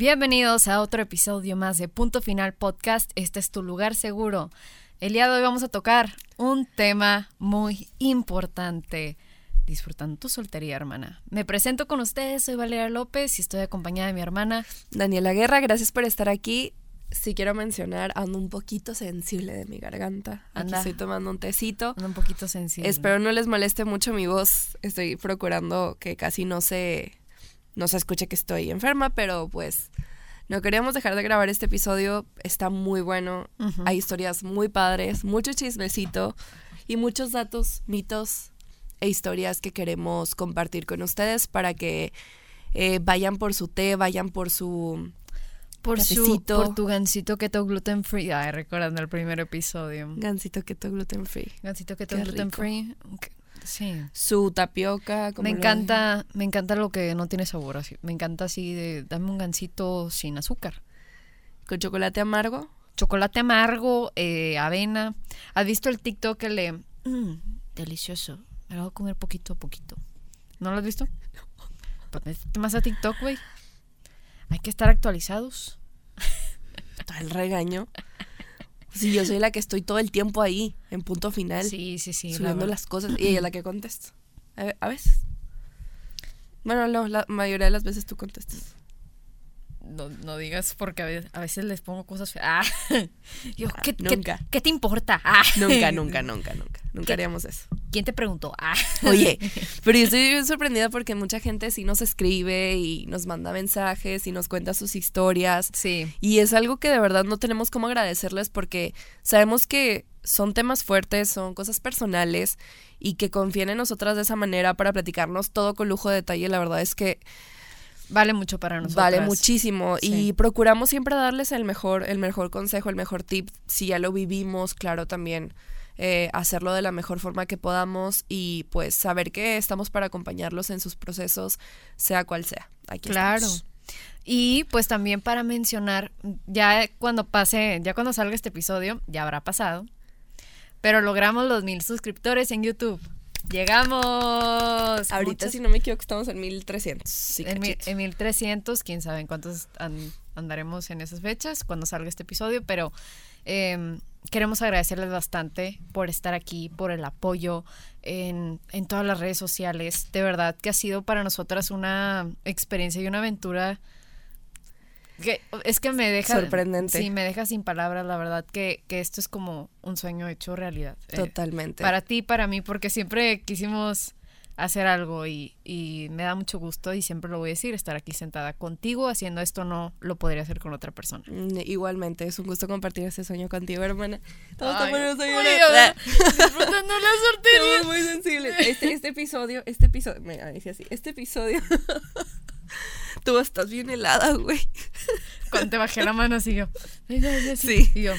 Bienvenidos a otro episodio más de Punto Final Podcast. Este es tu lugar seguro. El día de hoy vamos a tocar un tema muy importante. Disfrutando tu soltería, hermana. Me presento con ustedes, soy Valeria López y estoy acompañada de mi hermana Daniela Guerra, gracias por estar aquí. Si quiero mencionar, ando un poquito sensible de mi garganta. Aquí Anda. estoy tomando un tecito. un poquito sensible. Espero no les moleste mucho mi voz. Estoy procurando que casi no se, no se escuche que estoy enferma, pero pues no queríamos dejar de grabar este episodio. Está muy bueno. Hay historias muy padres, mucho chismecito y muchos datos, mitos e historias que queremos compartir con ustedes para que eh, vayan por su té, vayan por su por, su, por tu gansito keto gluten free. Ay, recordando el primer episodio. gansito keto gluten free. Gansito keto Qué gluten rico. free. Sí. Su tapioca. como Me encanta, me encanta lo que no tiene sabor así. Me encanta así de dame un gansito sin azúcar. Con chocolate amargo. Chocolate amargo, eh, avena. ¿Has visto el TikTok que le "Mm, delicioso? Me lo voy a comer poquito a poquito. ¿No lo has visto? Pues métete más a TikTok, güey. Hay que estar actualizados. Todo el regaño. Sí, yo soy la que estoy todo el tiempo ahí, en punto final, Sí, sí, sí. la subiendo las cosas. Y ella es la que contesta. A veces. Bueno, no, la mayoría de las veces tú contestas. No, no digas porque a veces, a veces les pongo cosas feas. Ah. Yo, ¿qué, qué- Nunca. ¿qué, te importa? Ah. Nunca, nunca, nunca, nunca. Nunca haríamos eso. ¿Quién te preguntó? Ah. Oye, pero yo estoy sorprendida porque mucha gente sí nos escribe y nos manda mensajes y nos cuenta sus historias. Sí. Y es algo que de verdad no tenemos cómo agradecerles porque sabemos que son temas fuertes, son cosas personales y que confían en nosotras de esa manera para platicarnos todo con lujo de detalle. La verdad es que Vale mucho para nosotros. vale muchísimo Sí. y procuramos siempre darles el mejor, el mejor consejo, el mejor tip. Si ya lo vivimos, claro, también eh, hacerlo de la mejor forma que podamos y pues saber que estamos para acompañarlos en sus procesos, sea cual sea. Aquí Claro. estamos. Y pues también para mencionar, ya cuando pase, ya cuando salga este episodio, ya habrá pasado. Pero logramos los mil suscriptores en YouTube. Llegamos. Ahorita, Muchas- si no me equivoco, estamos en 1300. Sí, en, mi- en 1300, quién sabe en cuántos an- andaremos en esas fechas cuando salga este episodio, pero eh, queremos agradecerles bastante por estar aquí, por el apoyo en, en todas las redes sociales. De verdad que ha sido para nosotras una experiencia y una aventura que es que me deja Sorprendente. Sí, me deja sin palabras, la verdad que, que esto es como un sueño hecho realidad. Eh, Totalmente. para ti y para mí, porque siempre quisimos hacer algo y, y me da mucho gusto y siempre lo voy a decir, estar aquí sentada contigo haciendo esto no lo podría hacer con otra persona. Mm, Igualmente, es un gusto compartir este sueño contigo, hermana. Todos Ay, estamos ay, disfrutando la. Estamos muy sensibles. Este, este episodio, este episodio, me dice así, este episodio. Tú estás bien helada, güey. Cuando te bajé la mano así yo. Sí. Y yo.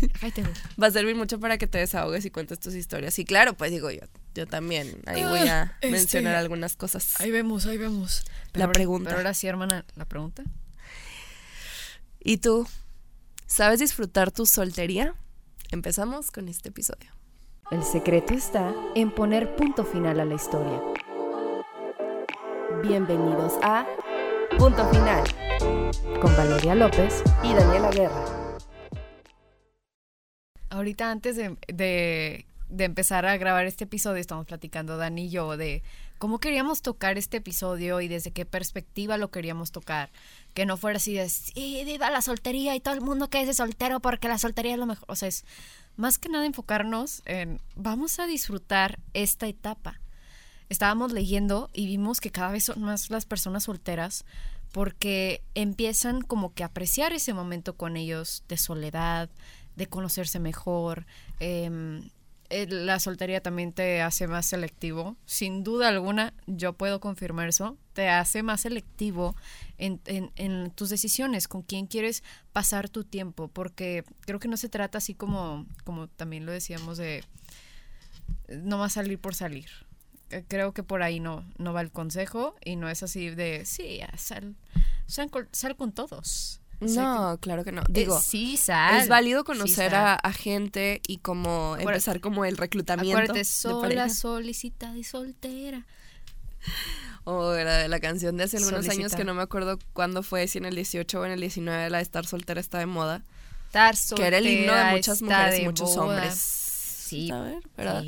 Va a servir mucho para que te desahogues y cuentes tus historias. Y claro, pues digo yo, yo también. Ahí voy a Ah, este, mencionar algunas cosas. Ahí vemos, ahí vemos. La ahora- pregunta. Pero ahora sí, hermana, la pregunta. ¿Y tú? ¿Sabes disfrutar tu soltería? Empezamos con este episodio. El secreto está en poner punto final a la historia. Bienvenidos a Punto Final Con Valeria López y Daniela Guerra. Ahorita antes de, de- de empezar a grabar este episodio, estamos platicando Dani y yo de cómo queríamos tocar este episodio y desde qué perspectiva lo queríamos tocar. Que no fuera así de, sí, viva la soltería y todo el mundo que es de soltero porque la soltería es lo mejor. O sea, es más que nada enfocarnos en, vamos a disfrutar esta etapa. Estábamos leyendo y vimos que cada vez son más las personas solteras porque empiezan como que a apreciar ese momento con ellos de soledad, de conocerse mejor. em, eh, la soltería también te hace más selectivo. Sin duda alguna, yo puedo confirmar eso. Te hace más selectivo en, tus decisiones, con quién quieres pasar tu tiempo. Porque creo que no se trata así como, como también lo decíamos de no más salir por salir. Eh, Creo que por ahí no, no va el consejo y no es así de, sí, sal, sal, con, sal con todos. O sea, No, claro que no. que- Digo, eh, sí, sal. es válido conocer a, a gente y como Acuérdate- empezar como el reclutamiento. Acuérdate, sola, solicitada y soltera. O la, la canción de hace algunos años que no me acuerdo cuándo fue, si en el 18 o en el 19, la de estar soltera está de moda. Estar soltera. Que era el himno de muchas mujeres y muchos hombres. Sí, ¿verdad?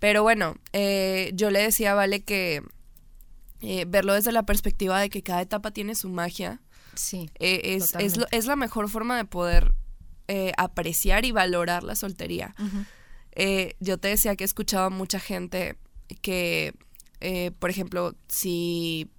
Pero bueno, eh, yo le decía a Vale que eh, verlo desde la perspectiva de que cada etapa tiene su magia. Sí. Eh, es, es, es, la mejor forma de poder apreciar y valorar la soltería. yo te decía que he escuchado a mucha gente que, por ejemplo, si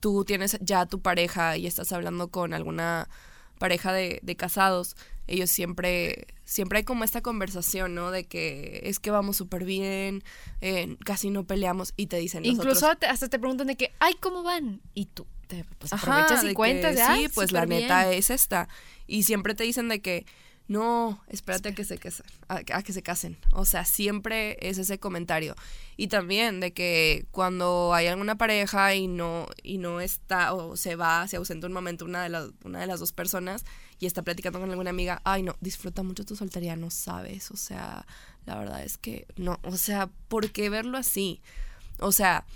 tú tienes ya tu pareja y estás hablando con alguna pareja de, de casados, ellos siempre, siempre hay como esta conversación, ¿no? De que es que vamos súper bien, eh, casi no peleamos y te dicen Incluso hasta te preguntan de que, ay, ¿cómo van? Y tú te pues, aprovechas y cuentas de, Sí, pues la neta es esta. Y siempre te dicen de que, no, espérate a que se casen, a, que se casen. O sea, siempre es ese comentario. Y también de que cuando hay alguna pareja y no, y no está, o se va, se ausenta un momento una de, las, una de las dos personas y está platicando con alguna amiga, ay no, disfruta mucho tu soltería, no sabes. O sea, la verdad es que no, o sea, ¿por qué verlo así? O sea,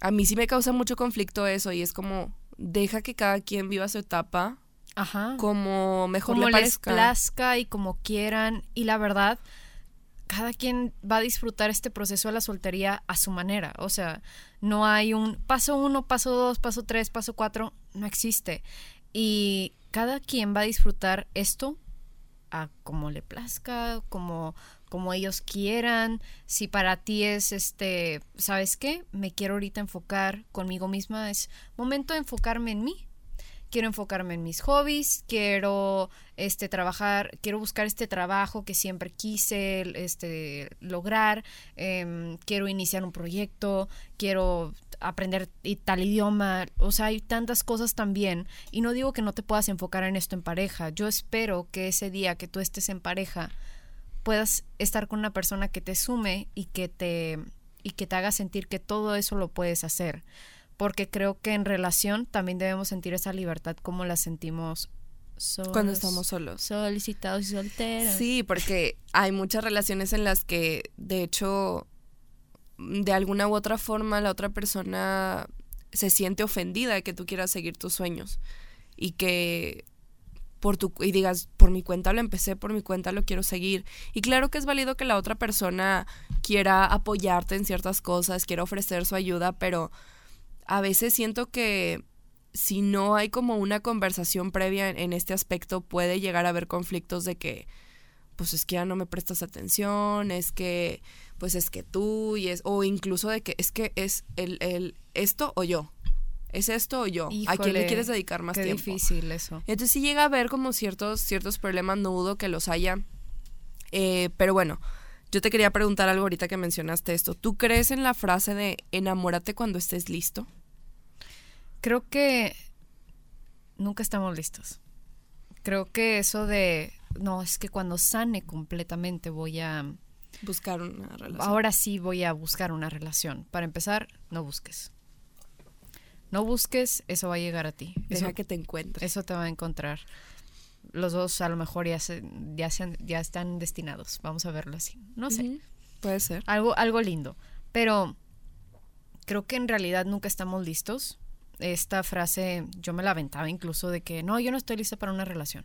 a mí sí me causa mucho conflicto eso y es como, deja que cada quien viva su etapa Ajá. como mejor como les plazca y como quieran. Y la verdad, cada quien va a disfrutar este proceso de la soltería a su manera. O sea, no hay un paso uno, paso dos, paso tres, paso cuatro, no existe. Y cada quien va a disfrutar esto a como le plazca, como, como ellos quieran. Si para ti es este, ¿sabes qué? Me quiero ahorita enfocar conmigo misma, es momento de enfocarme en mí quiero enfocarme en mis hobbies, quiero este trabajar, quiero buscar este trabajo que siempre quise este lograr, em, quiero iniciar un proyecto, quiero aprender tal idioma, o sea, hay tantas cosas también y no digo que no te puedas enfocar en esto en pareja, yo espero que ese día que tú estés en pareja puedas estar con una persona que te sume y que te y que te haga sentir que todo eso lo puedes hacer porque creo que en relación también debemos sentir esa libertad como la sentimos cuando estamos solos. Solicitados y solteros. Sí, porque hay muchas relaciones en las que, de hecho, de alguna u otra forma la otra persona se siente ofendida de que tú quieras seguir tus sueños y que por tu y digas por mi cuenta lo empecé por mi cuenta lo quiero seguir y claro que es válido que la otra persona quiera apoyarte en ciertas cosas quiera ofrecer su ayuda pero a veces siento que si no hay como una conversación previa en, este aspecto, puede llegar a haber conflictos de que, pues es que ya no me prestas atención, es que, pues es que tú, y es, o incluso de que es que es el, el esto o yo. ¿Es esto o yo? ¿A quién le quieres dedicar más qué tiempo? difícil eso. Entonces sí llega a haber como ciertos, ciertos problemas, no dudo que los haya. Eh, pero bueno, yo te quería preguntar algo ahorita que mencionaste esto. ¿Tú crees en la frase de enamórate cuando estés listo? Creo que nunca estamos listos. Creo que eso de, no, es que cuando sane completamente voy a... Buscar una relación. Ahora sí voy a buscar una relación. Para empezar, no busques. No busques, eso va a llegar a ti. Deja que te encuentres. Eso te va a encontrar. Los dos a lo mejor ya, se, ya, ya están destinados. Vamos a verlo así. No sé. Puede ser. Algo, algo lindo. Pero creo que en realidad nunca estamos listos esta frase yo me la aventaba incluso de que no, yo no estoy lista para una relación.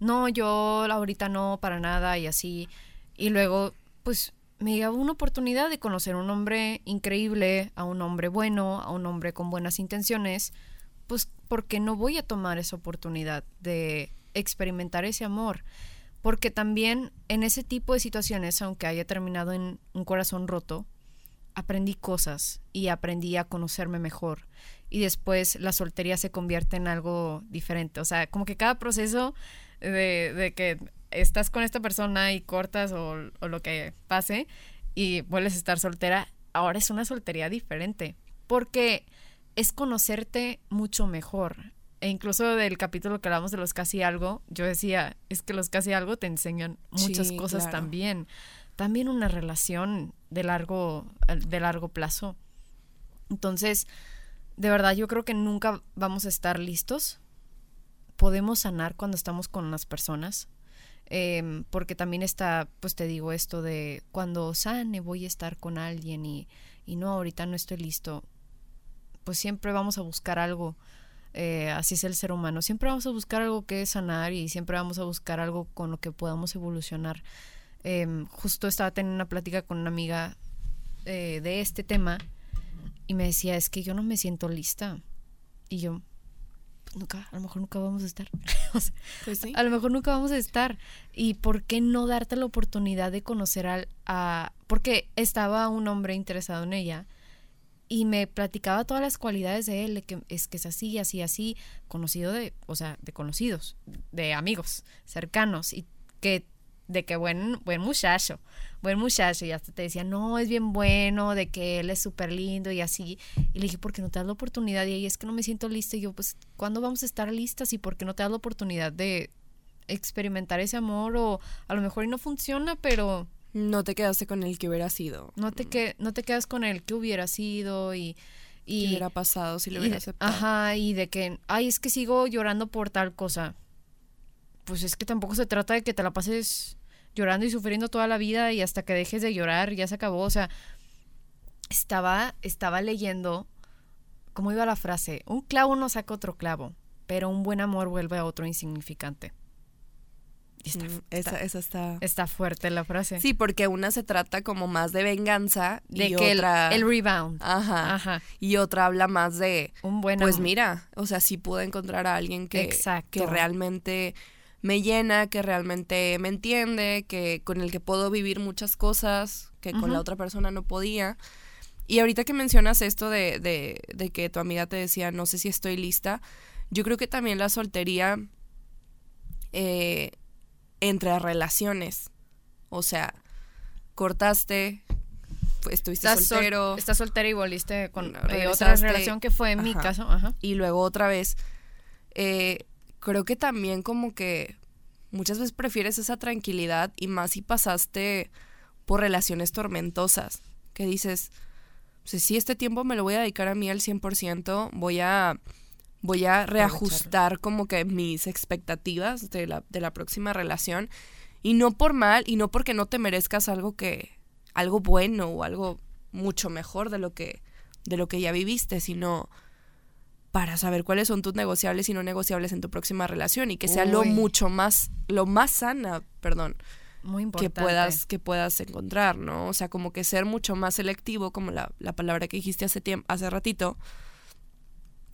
No, yo ahorita no, para nada y así. Y luego, pues me dio una oportunidad de conocer a un hombre increíble, a un hombre bueno, a un hombre con buenas intenciones, pues porque no voy a tomar esa oportunidad de experimentar ese amor. Porque también en ese tipo de situaciones, aunque haya terminado en un corazón roto, aprendí cosas y aprendí a conocerme mejor y después la soltería se convierte en algo diferente. O sea, como que cada proceso de, de que estás con esta persona y cortas o, o, lo que pase y vuelves a estar soltera, ahora es una soltería diferente. Porque es conocerte mucho mejor. E incluso del capítulo que hablamos de los casi algo, yo decía, es que los casi algo te enseñan muchas cosas también. También una relación de largo, de largo plazo. Entonces, de verdad yo creo que nunca vamos a estar listos. Podemos sanar cuando estamos con las personas. Em, porque también está, pues te digo esto de cuando sane voy a estar con alguien y, y no, ahorita no estoy listo. pues siempre vamos a buscar algo. Eh, así es el ser humano. Siempre vamos a buscar algo que sanar y siempre vamos a buscar algo con lo que podamos evolucionar. Em, justo estaba teniendo una plática con una amiga eh, de este tema y me decía, es que yo no me siento lista. Y yo, pues nunca, a lo mejor nunca vamos a estar. Pues sí. A lo mejor nunca vamos a estar. ¿Y por qué no darte la oportunidad de conocer al, a... Porque estaba un hombre interesado en ella y me platicaba todas las cualidades de él, que es que es así, así, así, conocido de, o sea, de conocidos, de amigos cercanos y que de que buen buen muchacho, buen muchacho y hasta te decía, "No, es bien bueno, de que él es súper lindo y así." Y le dije, "¿Por qué no te das la oportunidad?" Y "Es que no me siento lista." Y yo, "Pues, ¿cuándo vamos a estar listas? ¿Y por qué no te das la oportunidad de experimentar ese amor o a lo mejor y no funciona, pero No te quedaste con el que hubiera sido. no te que no te quedas con el que hubiera sido y y ¿Qué hubiera pasado si lo hubiera aceptado? Ajá, y de que, ay, es que sigo llorando por tal cosa. Pues es que tampoco se trata de que te la pases llorando y sufriendo toda la vida y hasta que dejes de llorar ya se acabó. O sea, estaba, estaba leyendo, ¿cómo iba la frase? Un clavo no saca otro clavo, pero un buen amor vuelve a otro insignificante. Está, Mm, está- esa, esa está... está fuerte la frase. Sí, porque una se trata como más de venganza de y que el- otra... el, rebound. Ajá. Ajá. Y otra habla más de... Un buen Pues amor. mira, o sea, sí pude encontrar a alguien que, Exacto. que realmente me llena, que realmente me entiende, que con el que puedo vivir muchas cosas que con la otra persona no podía. Y ahorita que mencionas esto de, de, de que tu amiga te decía, no sé si estoy lista, yo creo que también la soltería eh, entre relaciones, o sea, cortaste, estuviste Estás sol- soltero, estás soltera y volviste con eh, otra relación que fue en mi caso. Ajá. y luego otra vez, eh, creo que también como que muchas veces prefieres esa tranquilidad y más si pasaste por relaciones tormentosas, que dices, pues sí, este tiempo me lo voy a dedicar a mí al 100%, voy a, voy a reajustar como que mis expectativas de la, de la próxima relación y no por mal y no porque no te merezcas algo que, algo bueno o algo mucho mejor de lo que, de lo que ya viviste, sino para saber cuáles son tus negociables y no negociables en tu próxima relación y que sea lo mucho más, lo más sana, perdón, Muy que importante. puedas, que puedas encontrar, ¿no? O sea, como que ser mucho más selectivo, como la, la palabra que dijiste hace tiempo, hace ratito.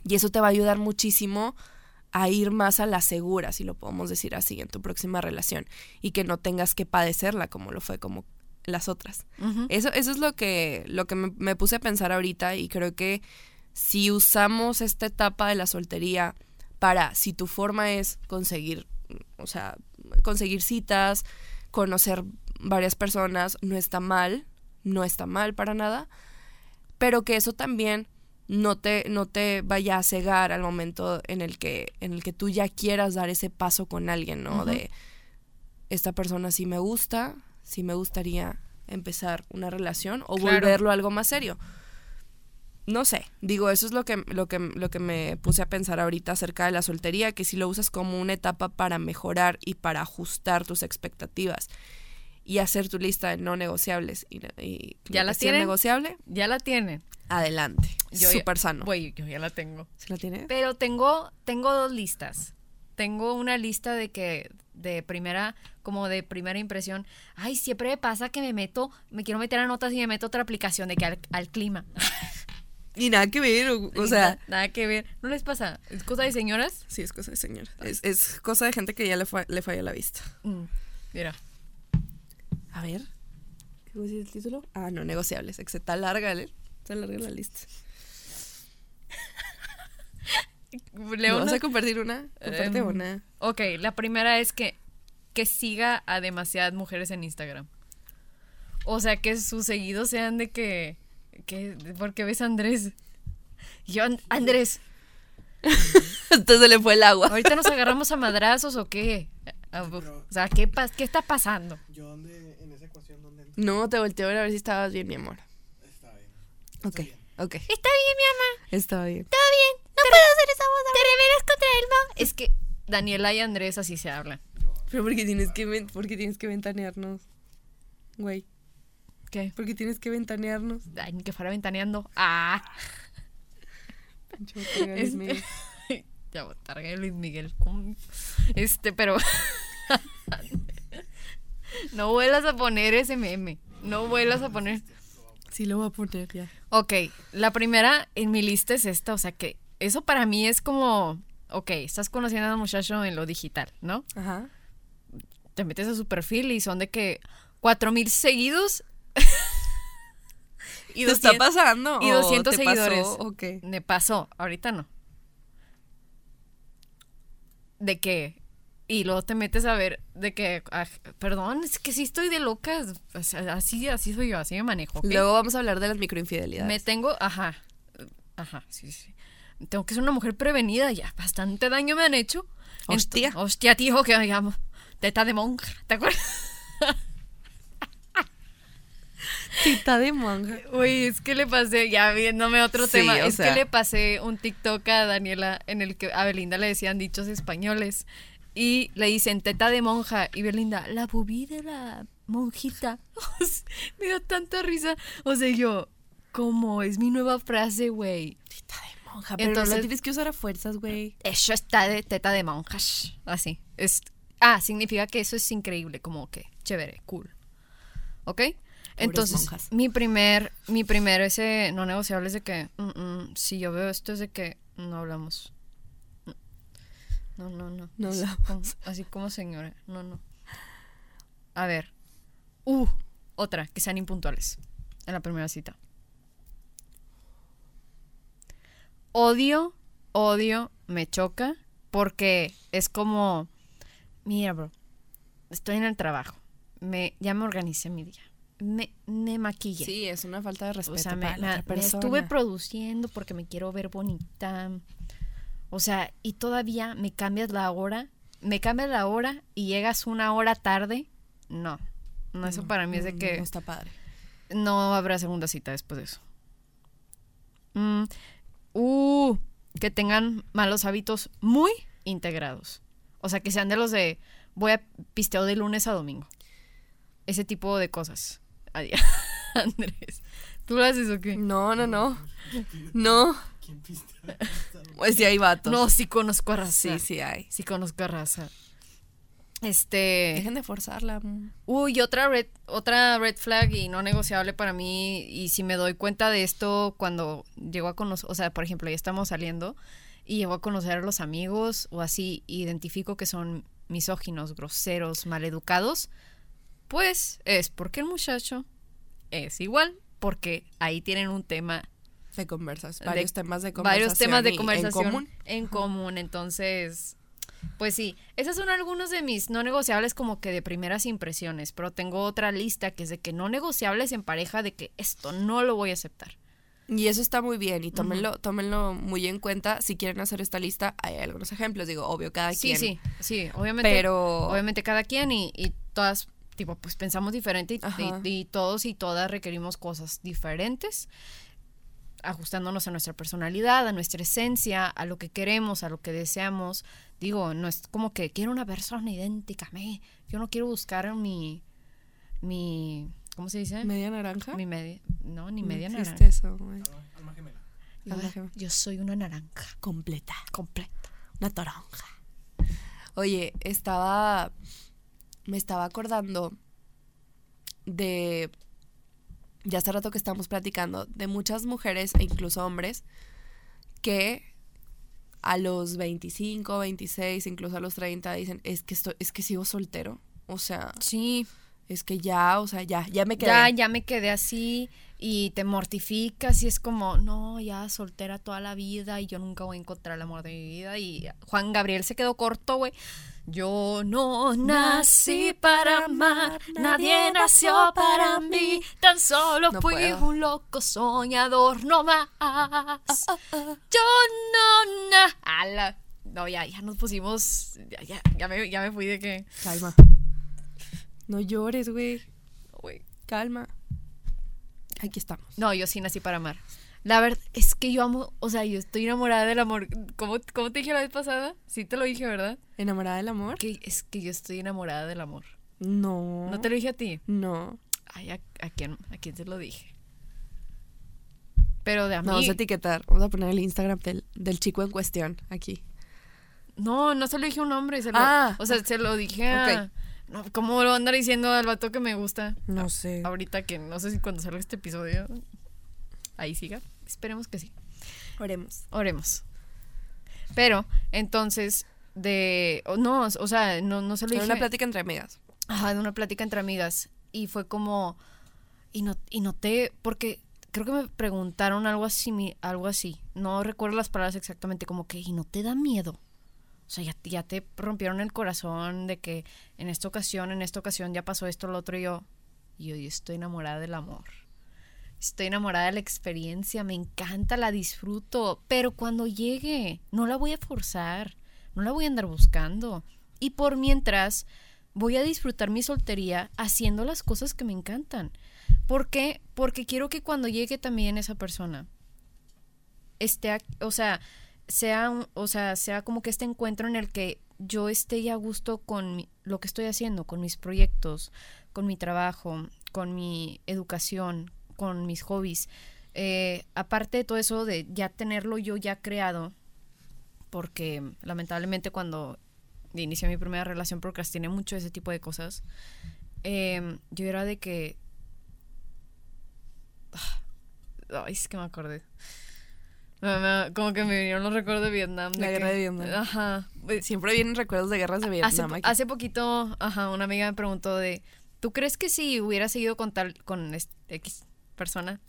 Y eso te va a ayudar muchísimo a ir más a la segura, si lo podemos decir así, en tu próxima relación. Y que no tengas que padecerla como lo fue como las otras. Eso, eso es lo que, lo que me, me puse a pensar ahorita y creo que si usamos esta etapa de la soltería para, si tu forma es conseguir, o sea, conseguir citas, conocer varias personas, no está mal, no está mal para nada, pero que eso también no te, no te vaya a cegar al momento en el que, en el que tú ya quieras dar ese paso con alguien, ¿no? De esta persona sí me gusta, sí me gustaría empezar una relación o Claro. volverlo algo más serio. No sé, digo, eso es lo que, lo que, lo que me puse a pensar ahorita acerca de la soltería, que si lo usas como una etapa para mejorar y para ajustar tus expectativas y hacer tu lista de no negociables y, y ¿Ya la tienen? negociable, Ya la tienen. adelante. Yo Súper sano. Güey, yo ya la tengo. ¿Sí la tiene? Pero tengo, tengo dos listas. Tengo una lista de que, de primera, como de primera impresión. Ay, siempre me pasa que me meto, me quiero meter a notas y me meto a otra aplicación de que al, al clima. Y nada que ver, o, sea, na- nada que ver. ¿No les pasa? ¿Es cosa de señoras? sí, es cosa de señor. Es, es cosa de gente que ya le, fa- le falla la vista. Mm, mira. A ver. ¿Qué decir el título? Ah, no, negociables. Está larga, ¿eh? Está larga la lista. ¿Le Leo vas a compartir una? Comparte Em, una. Ok, la primera es que, que siga a demasiadas mujeres en Instagram. O sea, que sus seguidos sean de que, que porque ves a Andrés. Yo, "And- Andrés, Entonces le fue el agua. ¿ahorita nos agarramos a madrazos o qué? Ah, O sea, ¿qué, pas- qué está pasando? Yo dónde, en esa ecuación, ¿dónde entro? No, te volteo a ver a ver si estabas bien, mi amor. Está bien. Ok, bien. ok. Está bien, mi amor. Está bien. Está bien. No puedo hacer esa voz. ¿Te rebelas contra el mo? Es que Daniela y Andrés así se hablan. Pero porque tienes que, porque tienes que ventanearnos. Güey, ¿Qué? porque tienes que ventanearnos. Ay, ni que fuera ventaneando. Ah. Este- ya botarga de Luis Miguel. Este, pero. no vuelas a poner ese meme. No vuelas a poner. Sí, lo voy a poner ya. Ok, la primera en mi lista es esta. O sea que eso para mí es como. Ok, estás conociendo a un muchacho en lo digital, ¿no? Ajá. Te metes a su perfil y son de que. Cuatro mil seguidos. y ¿Te está 200 pasando? y o 200 te pasó, seguidores. ¿O qué? Me pasó, ahorita no. De que. Y luego te metes a ver de que. ah, perdón, es que sí estoy de loca. o sea, así, así soy yo, así me manejo. ¿ok? Luego vamos a hablar de las microinfidelidades. Me tengo. Ajá. Ajá, sí, sí. Tengo que ser una mujer prevenida ya. Bastante daño me han hecho. Hostia, tío, que me llamo. Teta de monja. ¿Te acuerdas? Tita de monja. Uy, es que le pasé, ya viéndome otro Sí, tema, es sea. que le pasé un TikTok a Daniela en el que a Belinda le decían dichos españoles y le dicen teta de monja y Belinda, la bubí de la monjita. Me dio tanta risa. O sea, yo, ¿cómo? Es mi nueva frase, güey. Tita de monja. Pero Entonces- la tienes que usar a fuerzas, güey. Eso está de teta de monjas. Así. Es, ah, significa que eso es increíble, como que chévere, cool. ¿Ok? Entonces, monjas. mi primer, mi primer ese no negociable es de que, mm, mm, si yo veo esto es de que no hablamos. No, no, no. No Así hablamos. como- así como señora. No, no. A ver. Uh, otra, que sean impuntuales en la primera cita. Odio, odio, me choca porque es como, mira, bro, estoy en el trabajo, me, ya me organicé mi día, me, me maquillé. Sí, es una falta de respeto O sea, me, la otra me persona. estuve produciendo porque me quiero ver bonita. O sea, y todavía me cambias la hora, me cambias la hora y llegas una hora tarde. No, no, eso para mí es de que No está padre. no habrá segunda cita después de eso. Mm, uh, que tengan malos hábitos muy integrados. O sea, que sean de los de voy a pisteo de lunes a domingo. Ese tipo de cosas. Andrés, ¿tú lo haces o qué? No, no, no. No. ¿Quién piste? Pues sí hay vatos. No, sí conozco a raza. Sí, sí hay. Sí conozco a raza. Este. Dejen de forzarla. Uy, otra red, otra red flag y no negociable para mí. Y si me doy cuenta de esto cuando llego a conocer, o sea, por ejemplo, ya estamos saliendo y llego a conocer a los amigos o así, identifico que son misóginos, groseros, maleducados, pues es porque el muchacho es igual, porque ahí tienen un tema De conversas. de- Varios temas de conversación. varios temas de conversación En común. en común, entonces pues sí, esos son algunos de mis no negociables como que de primeras impresiones, pero tengo otra lista que es de que no negociables en pareja de que esto no lo voy a aceptar. Y eso está muy bien y tómenlo, tómenlo muy en cuenta. Si quieren hacer esta lista, hay algunos ejemplos. Digo, obvio, cada Sí, quien. sí, sí, obviamente Pero obviamente cada quien y, y todas tipo pues pensamos diferente y, Ajá. y- y todos y todas requerimos cosas diferentes ajustándonos a nuestra personalidad, a nuestra esencia, a lo que queremos, a lo que deseamos. Digo, no es como que quiero una persona idéntica a mí. Yo no quiero buscar mi mi ¿cómo se dice? media naranja. Mi media, no, ni No media existe naranja. eso, güey. Alma gemela. A ver, yo soy una naranja Completa. completa. Una toronja. Oye, estaba. Me estaba acordando de. Ya hace rato que estamos platicando, de muchas mujeres e incluso hombres que a los 25, 26, incluso a los 30 dicen, es que estoy, es que sigo soltero. O sea, Sí, es que ya, o sea, ya, ya me quedé. ya, ya me quedé así y te mortificas y es como, no, ya soltera toda la vida y yo nunca voy a encontrar el amor de mi vida. Y Juan Gabriel se quedó corto, güey. Yo no nací para amar, nadie nació para mí, tan solo No fui puedo. un loco soñador, no más. Yo no na... ala. No, ya, ya nos pusimos, ya, ya, ya me, ya me fui de que... Calma. No llores, güey. güey, Calma. Aquí estamos. No, yo sí nací para amar. La verdad es que yo amo, o sea, yo estoy enamorada del amor. ¿Cómo, cómo te dije la vez pasada? Sí te lo dije, ¿verdad? ¿Enamorada del amor? Que es que yo estoy enamorada del amor. No. ¿No te lo dije a ti? No. Ay, ¿a, a quién, ¿a quién te lo dije? Pero de No, vamos a etiquetar. Vamos a poner el Instagram del, del chico en cuestión aquí. No, no se lo dije a un hombre. Se lo, Ah. O sea, se lo dije a. No, ¿Cómo lo a andar diciendo al vato que me gusta? No sé. Ahorita que no sé si cuando salga este episodio. Ahí siga. Esperemos que sí. Oremos. Oremos. Pero, entonces, de. No, o sea, no, no se lo dije. una plática entre amigas. Ajá, de una plática entre amigas. Y fue como. Y, no, y noté. Porque creo que me preguntaron algo así, algo así. No recuerdo las palabras exactamente. Como que, ¿y no te da miedo? O sea, ya, ya te rompieron el corazón de que en esta ocasión, en esta ocasión ya pasó esto, lo otro y yo. Y yo, yo estoy enamorada del amor. Estoy enamorada de la experiencia, me encanta, la disfruto. Pero cuando llegue, no la voy a forzar. No la voy a andar buscando. Y por mientras, voy a disfrutar mi soltería haciendo las cosas que me encantan. ¿Por qué? Porque quiero que cuando llegue también esa persona esté, o sea, sea, o sea, sea como que este encuentro en el que yo esté a gusto con mi- lo que estoy haciendo, con mis proyectos, con mi trabajo, con mi educación, con mis hobbies. Eh, aparte de todo eso de ya tenerlo yo ya creado, porque lamentablemente cuando inicié mi primera relación procrastiné mucho ese tipo de cosas. eh, yo era de que... Ay, es que me acordé. Como que me vinieron los recuerdos de Vietnam. La que- guerra de Vietnam. Ajá. Siempre vienen recuerdos de guerras de Hace, Vietnam po- aquí. hace poquito, ajá, una amiga me preguntó de, ¿tú crees que si hubiera seguido con tal, con este X persona,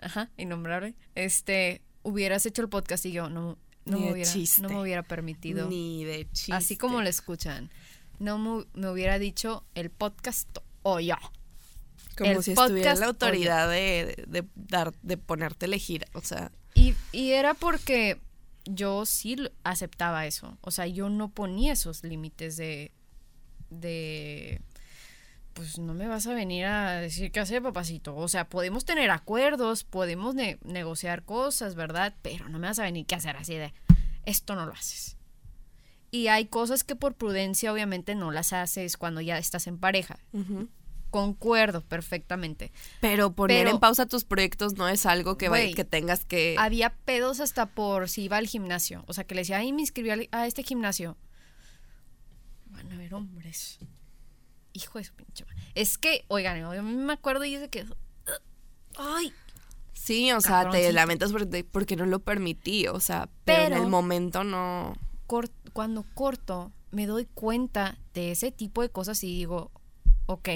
ajá, innombrable, este, hubieras hecho el podcast y yo no, no, me hubiera, chiste. no me hubiera permitido, Ni de chiste. así como lo escuchan, no me, me hubiera dicho el podcast o yo. Como el si estuviera la autoridad de, de, de dar, de ponerte a elegir. O sea, Y, y era porque yo sí aceptaba eso. O sea, yo no ponía esos límites de. de. Pues no me vas a venir a decir qué hacer, papacito. O sea, podemos tener acuerdos, podemos ne- negociar cosas, ¿verdad? Pero no me vas a venir qué hacer así de. Esto no lo haces. Y hay cosas que por prudencia, obviamente, no las haces cuando ya estás en pareja. Concuerdo perfectamente. pero poner Pero- en pausa tus proyectos no es algo que, vaya- que tengas que... Había pedos hasta por si iba al gimnasio. O sea, que le decía, ay, me inscribí a este gimnasio. Van a ver hombres. Hijo de su pinche madre. Es que, oigan, yo me acuerdo y de que. Ay. Sí, o sea, te lamentas porque, porque no lo permití, o sea, pero, en el momento no... cuando corto, me doy cuenta de ese tipo de cosas y digo, ok,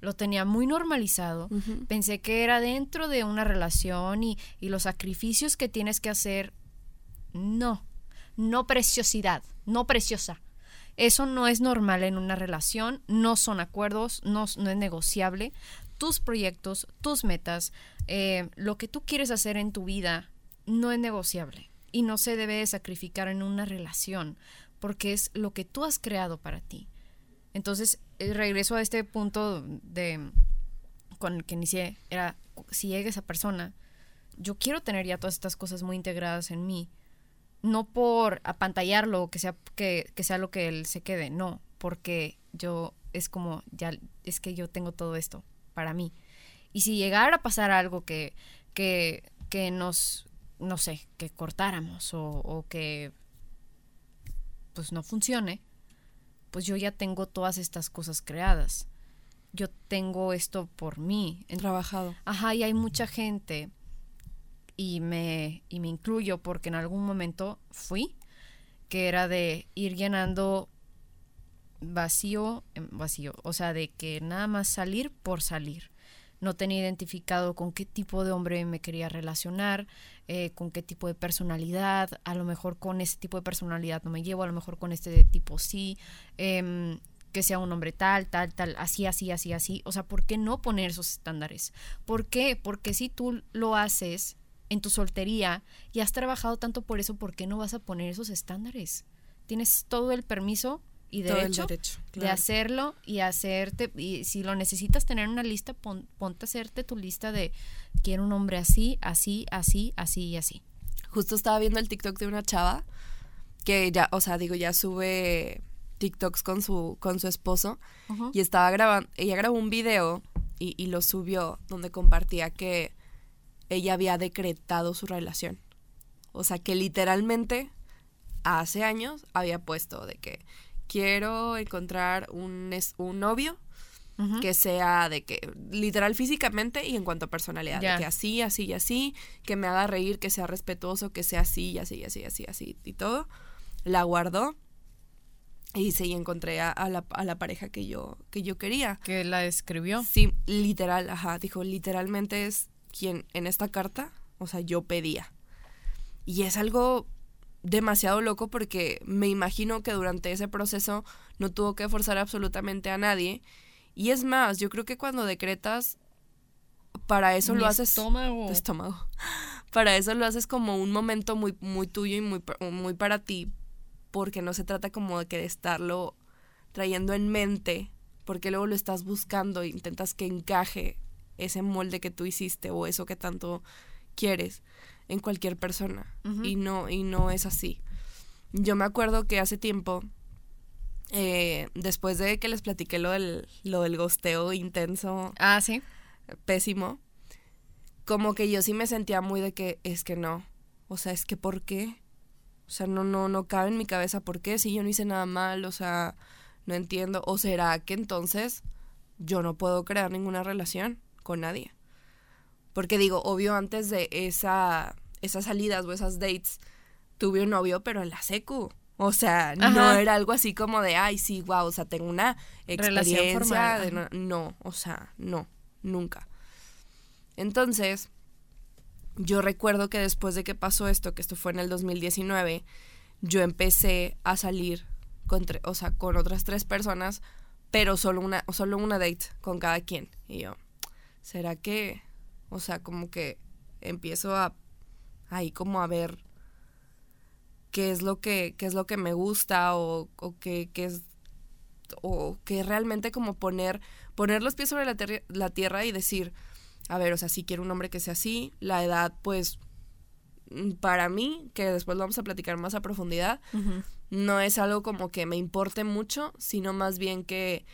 lo tenía muy normalizado. Pensé que era dentro de una relación y, y los sacrificios que tienes que hacer. No, no preciosidad, no preciosa. Eso no es normal en una relación, no son acuerdos, no, no es negociable. Tus proyectos, tus metas, eh, lo que tú quieres hacer en tu vida, no es negociable y no se debe de sacrificar en una relación porque es lo que tú has creado para ti. Entonces, eh, regreso a este punto de con el que inicié, era si llega esa persona, yo quiero tener ya todas estas cosas muy integradas en mí, no por apantallarlo o que sea que, que sea lo que él se quede, no, porque yo es como ya es que yo tengo todo esto para mí. Y si llegara a pasar algo que que que nos no sé, que cortáramos o, o que pues no funcione, pues yo ya tengo todas estas cosas creadas. Yo tengo esto por mí. Trabajado. Ajá, y hay mucha gente, y me, y me incluyo porque en algún momento fui, que era de ir llenando vacío vacío, o sea, de que nada más salir por salir. No tenía identificado con qué tipo de hombre me quería relacionar, eh, con qué tipo de personalidad, a lo mejor con ese tipo de personalidad no me llevo, a lo mejor con este tipo sí, em, que sea un hombre tal, tal, tal, así, así, así, así. O sea, ¿por qué no poner esos estándares? ¿Por qué? Porque si tú lo haces en tu soltería y has trabajado tanto por eso, ¿por qué no vas a poner esos estándares? Tienes todo el permiso y el derecho, de hacerlo y hacerte, y si lo necesitas tener una lista, pon- ponte a hacerte tu lista de quiero un hombre así, así, así, así y así. Justo estaba viendo el TikTok de una chava que ya, o sea, digo, ya sube TikToks con su, con su esposo y estaba grabando, ella grabó un video y, y lo subió donde compartía que ella había decretado su relación. O sea, que literalmente hace años había puesto de que quiero encontrar un, es- un novio Ujú. que sea de que literal físicamente y en cuanto a personalidad, de que así, así y así, que me haga reír, que sea respetuoso, que sea así y así y así y así, así y todo. La guardó y sí encontré a, a la, a la pareja que yo que yo quería. Que la escribió. Sí, literal, ajá, dijo, literalmente es quien en esta carta, o sea, yo pedía. Y es algo demasiado loco porque me imagino que durante ese proceso no tuvo que forzar absolutamente a nadie. Y es más, yo creo que cuando decretas, para eso Mi lo haces... estómago. estómago. Para eso lo haces como un momento muy, muy tuyo y muy, muy para ti, porque no se trata como de que de estarlo trayendo en mente, porque luego lo estás buscando e intentas que encaje ese molde que tú hiciste o eso que tanto quieres en cualquier persona. Y no, y no es así. Yo me acuerdo que hace tiempo, eh, después de que les platiqué lo del, lo del gosteo intenso, Ah, sí. pésimo, como que yo sí me sentía muy de que es que no, o sea, es que ¿por qué? O sea, no, no, no cabe en mi cabeza por qué, si yo no hice nada mal, o sea, no entiendo, o será que entonces yo no puedo crear ninguna relación con nadie. Porque digo, obvio, antes de esa, esas salidas o esas dates, tuve un novio, pero en la secu. O sea, no era algo así como de, ay, sí, wow, o sea, tengo una experiencia. formal, de ajá. no, no, o sea, no, nunca. Entonces, yo recuerdo que después de que pasó esto, que esto fue en el 2019, yo empecé a salir con, o sea, con otras tres personas, pero solo una, solo una date con cada quien. Y yo, ¿será que, o sea, como que empiezo a, ahí como a ver qué es lo que, qué es lo que me gusta o, o qué, qué es, o que realmente como poner, poner los pies sobre la, la tierra y decir, a ver, o sea, si quiero un hombre que sea así, la edad, pues, mm, para mí, que después lo vamos a platicar más a profundidad, no es algo como que me importe mucho, sino más bien que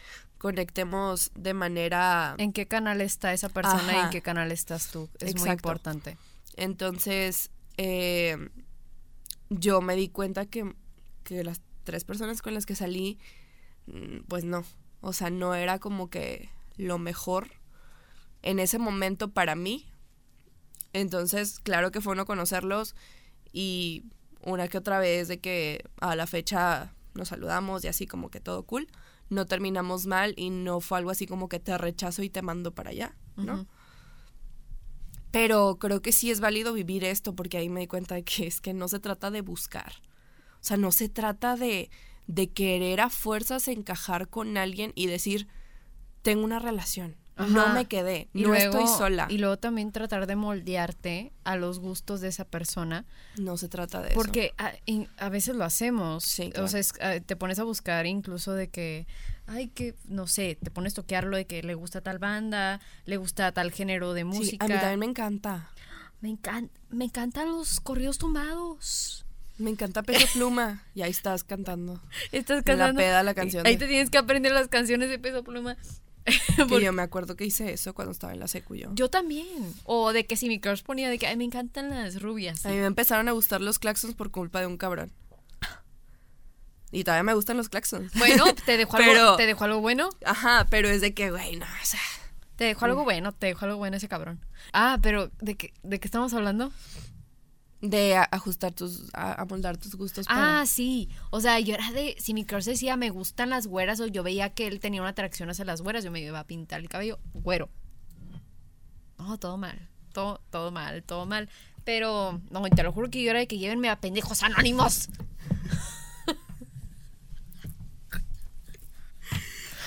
conectemos de manera... ¿En qué canal está esa persona y en qué canal estás tú? Es muy importante. Entonces, eh, yo me di cuenta que, que las tres personas con las que salí, mm, pues no, o sea, no era como que lo mejor en ese momento para mí. Entonces, claro que fue bueno conocerlos y una que otra vez de que a la fecha nos saludamos y así como que todo cool. No terminamos mal y no fue algo así como que te rechazo y te mando para allá, ¿no? Pero creo que sí es válido vivir esto porque ahí me di cuenta de que es que no se trata de buscar. O sea, no se trata de, de querer a fuerzas encajar con alguien y decir, tengo una relación, no me quedé, Y no luego, estoy sola. Y luego también tratar de moldearte a los gustos de esa persona. No se trata de eso. Porque a, veces lo hacemos. Sí, O sea, es- ah, te pones a buscar incluso de que, ay, que, no sé, te pones a toquearlo de que le gusta tal banda, le gusta tal género de Sí, música. a mí también me encanta. me, encanta, me encantan los corridos tumbados. Me encanta Peso Pluma. Y ahí estás cantando. Estás En la cantando. peda la canción Ahí de- te tienes que aprender las canciones de Peso Pluma. Que Porque- yo me acuerdo que hice eso cuando estaba en la secu yo. Yo también. O de que si mi crush ponía de que "Ay, me encantan las rubias. A mí me empezaron a gustar los claxons por culpa de un cabrón. Y todavía me gustan los claxons. Bueno, te dejó, Pero- algo, te dejó algo bueno. Ajá, pero es de que, güey, no, o sea, Te dejó algo bueno, te dejó algo bueno ese cabrón. Ah, pero ¿de qué, de qué estamos hablando? De ajustar tus, a, a moldar tus gustos. Ah, sí. O sea, yo era de, si mi crush decía me gustan las güeras o yo veía que él tenía una atracción hacia las güeras, yo me iba a pintar el cabello güero. No, todo mal. Todo, todo mal, todo mal. Pero, no, te lo juro que yo era de que llévenme a pendejos anónimos.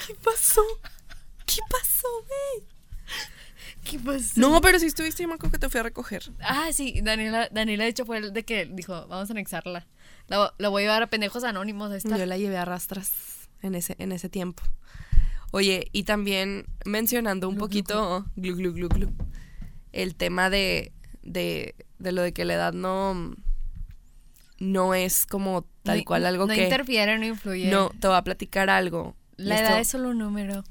¿Qué pasó? ¿Qué pasó, güey? ¿Qué pasó? No, pero si estuviste, yo me acuerdo que te fui a recoger. Ah, sí, Daniela, Daniela de hecho fue el de que dijo, vamos a anexarla. La, la voy a llevar a pendejos anónimos a esta. Yo la llevé a rastras en ese, en ese tiempo. Oye, y también mencionando un Glu, poquito, glu, glu, glu, glu, el tema de, de, de lo de que la edad no, no es como tal No- cual algo no que... interfiere, no influye. No, te voy a platicar algo. La esto- edad es solo un número.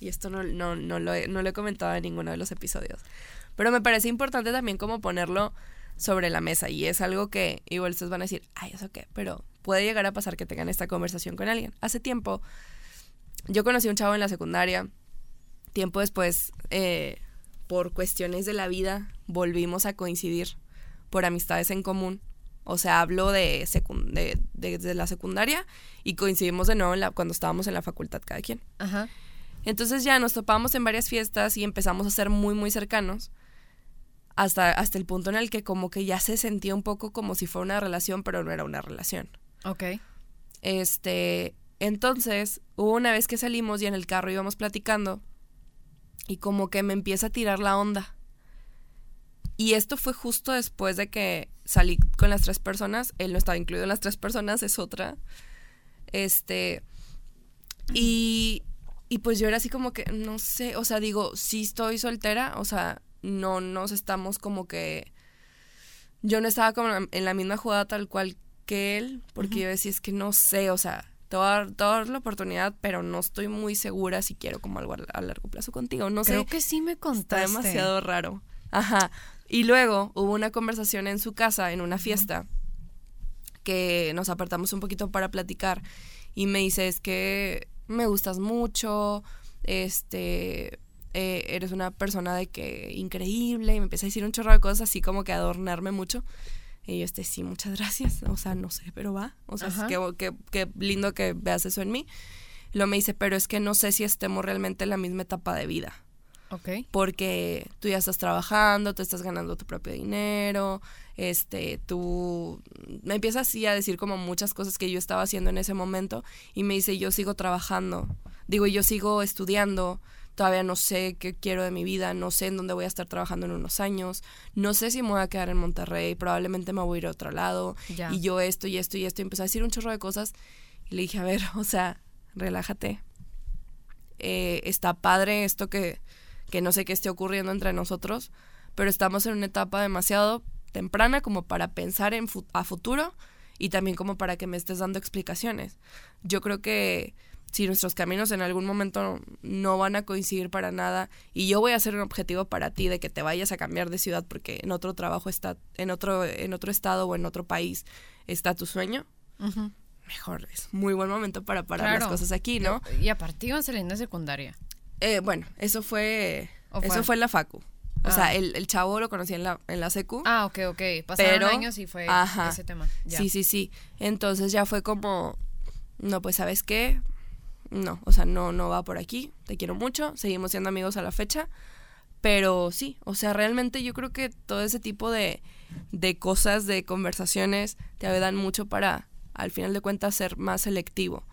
Y esto no, no, no, lo, he, no lo he comentado en ninguno de los episodios, pero me parece importante también como ponerlo sobre la mesa y es algo que igual ustedes van a decir, ay, ¿eso qué? Pero puede llegar a pasar que tengan esta conversación con alguien. Hace tiempo yo conocí a un chavo en la secundaria, tiempo después, eh, por cuestiones de la vida, volvimos a coincidir por amistades en común. O sea, hablo de, de, la secundaria y coincidimos de nuevo cuando estábamos en la facultad cada quien. Ajá. Entonces ya nos topamos en varias fiestas y empezamos a ser muy, muy cercanos. Hasta, hasta el punto en el que como que ya se sentía un poco como si fuera una relación, pero no era una relación. Ok. Este, entonces, hubo una vez que salimos y en el carro íbamos platicando y como que me empieza a tirar la onda. Y esto fue justo después de que salí con las tres personas. Él no estaba incluido en las tres personas, es otra. Este. Y, y pues yo era así como que, no sé, o sea, digo, sí estoy soltera, o sea, no nos estamos como que. Yo no estaba como en la misma jugada tal cual que él, porque yo decía, es que no sé, o sea, te voy, a dar, la oportunidad, pero no estoy muy segura si quiero como algo a, largo plazo contigo. No Creo sé. que sí me contaste. Está demasiado raro. Ajá. Y luego hubo una conversación en su casa, en una fiesta, que nos apartamos un poquito para platicar. Y me dice, es que me gustas mucho, este, eh, eres una persona de que increíble. Y me empieza a decir un chorro de cosas así como que adornarme mucho. Y yo, este, sí, muchas gracias. O sea, no sé, pero va. O sea, qué, qué, lindo que veas eso en mí. Lo me dice, pero es que no sé si estemos realmente en la misma etapa de vida. Ok. Porque tú ya estás trabajando, tú estás ganando tu propio dinero, este, tú me empieza así a decir como muchas cosas que yo estaba haciendo en ese momento y me dice, yo sigo trabajando, digo, yo sigo estudiando, todavía no sé qué quiero de mi vida, no sé en dónde voy a estar trabajando en unos años, no sé si me voy a quedar en Monterrey, probablemente me voy a ir a otro lado, y yo esto y esto y esto, y empecé a decir un chorro de cosas, y le dije, a ver, o sea, relájate, eh, está padre esto que, que no sé qué esté ocurriendo entre nosotros, pero estamos en una etapa demasiado temprana como para pensar en a futuro y también como para que me estés dando explicaciones. Yo creo que si nuestros caminos en algún momento no van a coincidir para nada y yo voy a hacer un objetivo para ti de que te vayas a cambiar de ciudad porque en otro trabajo está en otro en otro estado o en otro país está tu sueño mejor es muy buen momento para parar las cosas aquí no y iban saliendo de secundaria. Eh, bueno eso fue, eso fue en la facu o sea, ah. el, el, chavo lo conocí en la, en la secu. Ah, ok, ok. Pasaron años y fue ese tema. Sí, sí, sí. Entonces ya fue como, no, pues, ¿sabes qué? no, o sea, no, no va por aquí, te quiero mucho, seguimos siendo amigos a la fecha, pero sí, o sea, realmente yo creo que todo ese tipo de, de cosas, de conversaciones, te ayudan mucho para, al final de cuentas, ser más selectivo.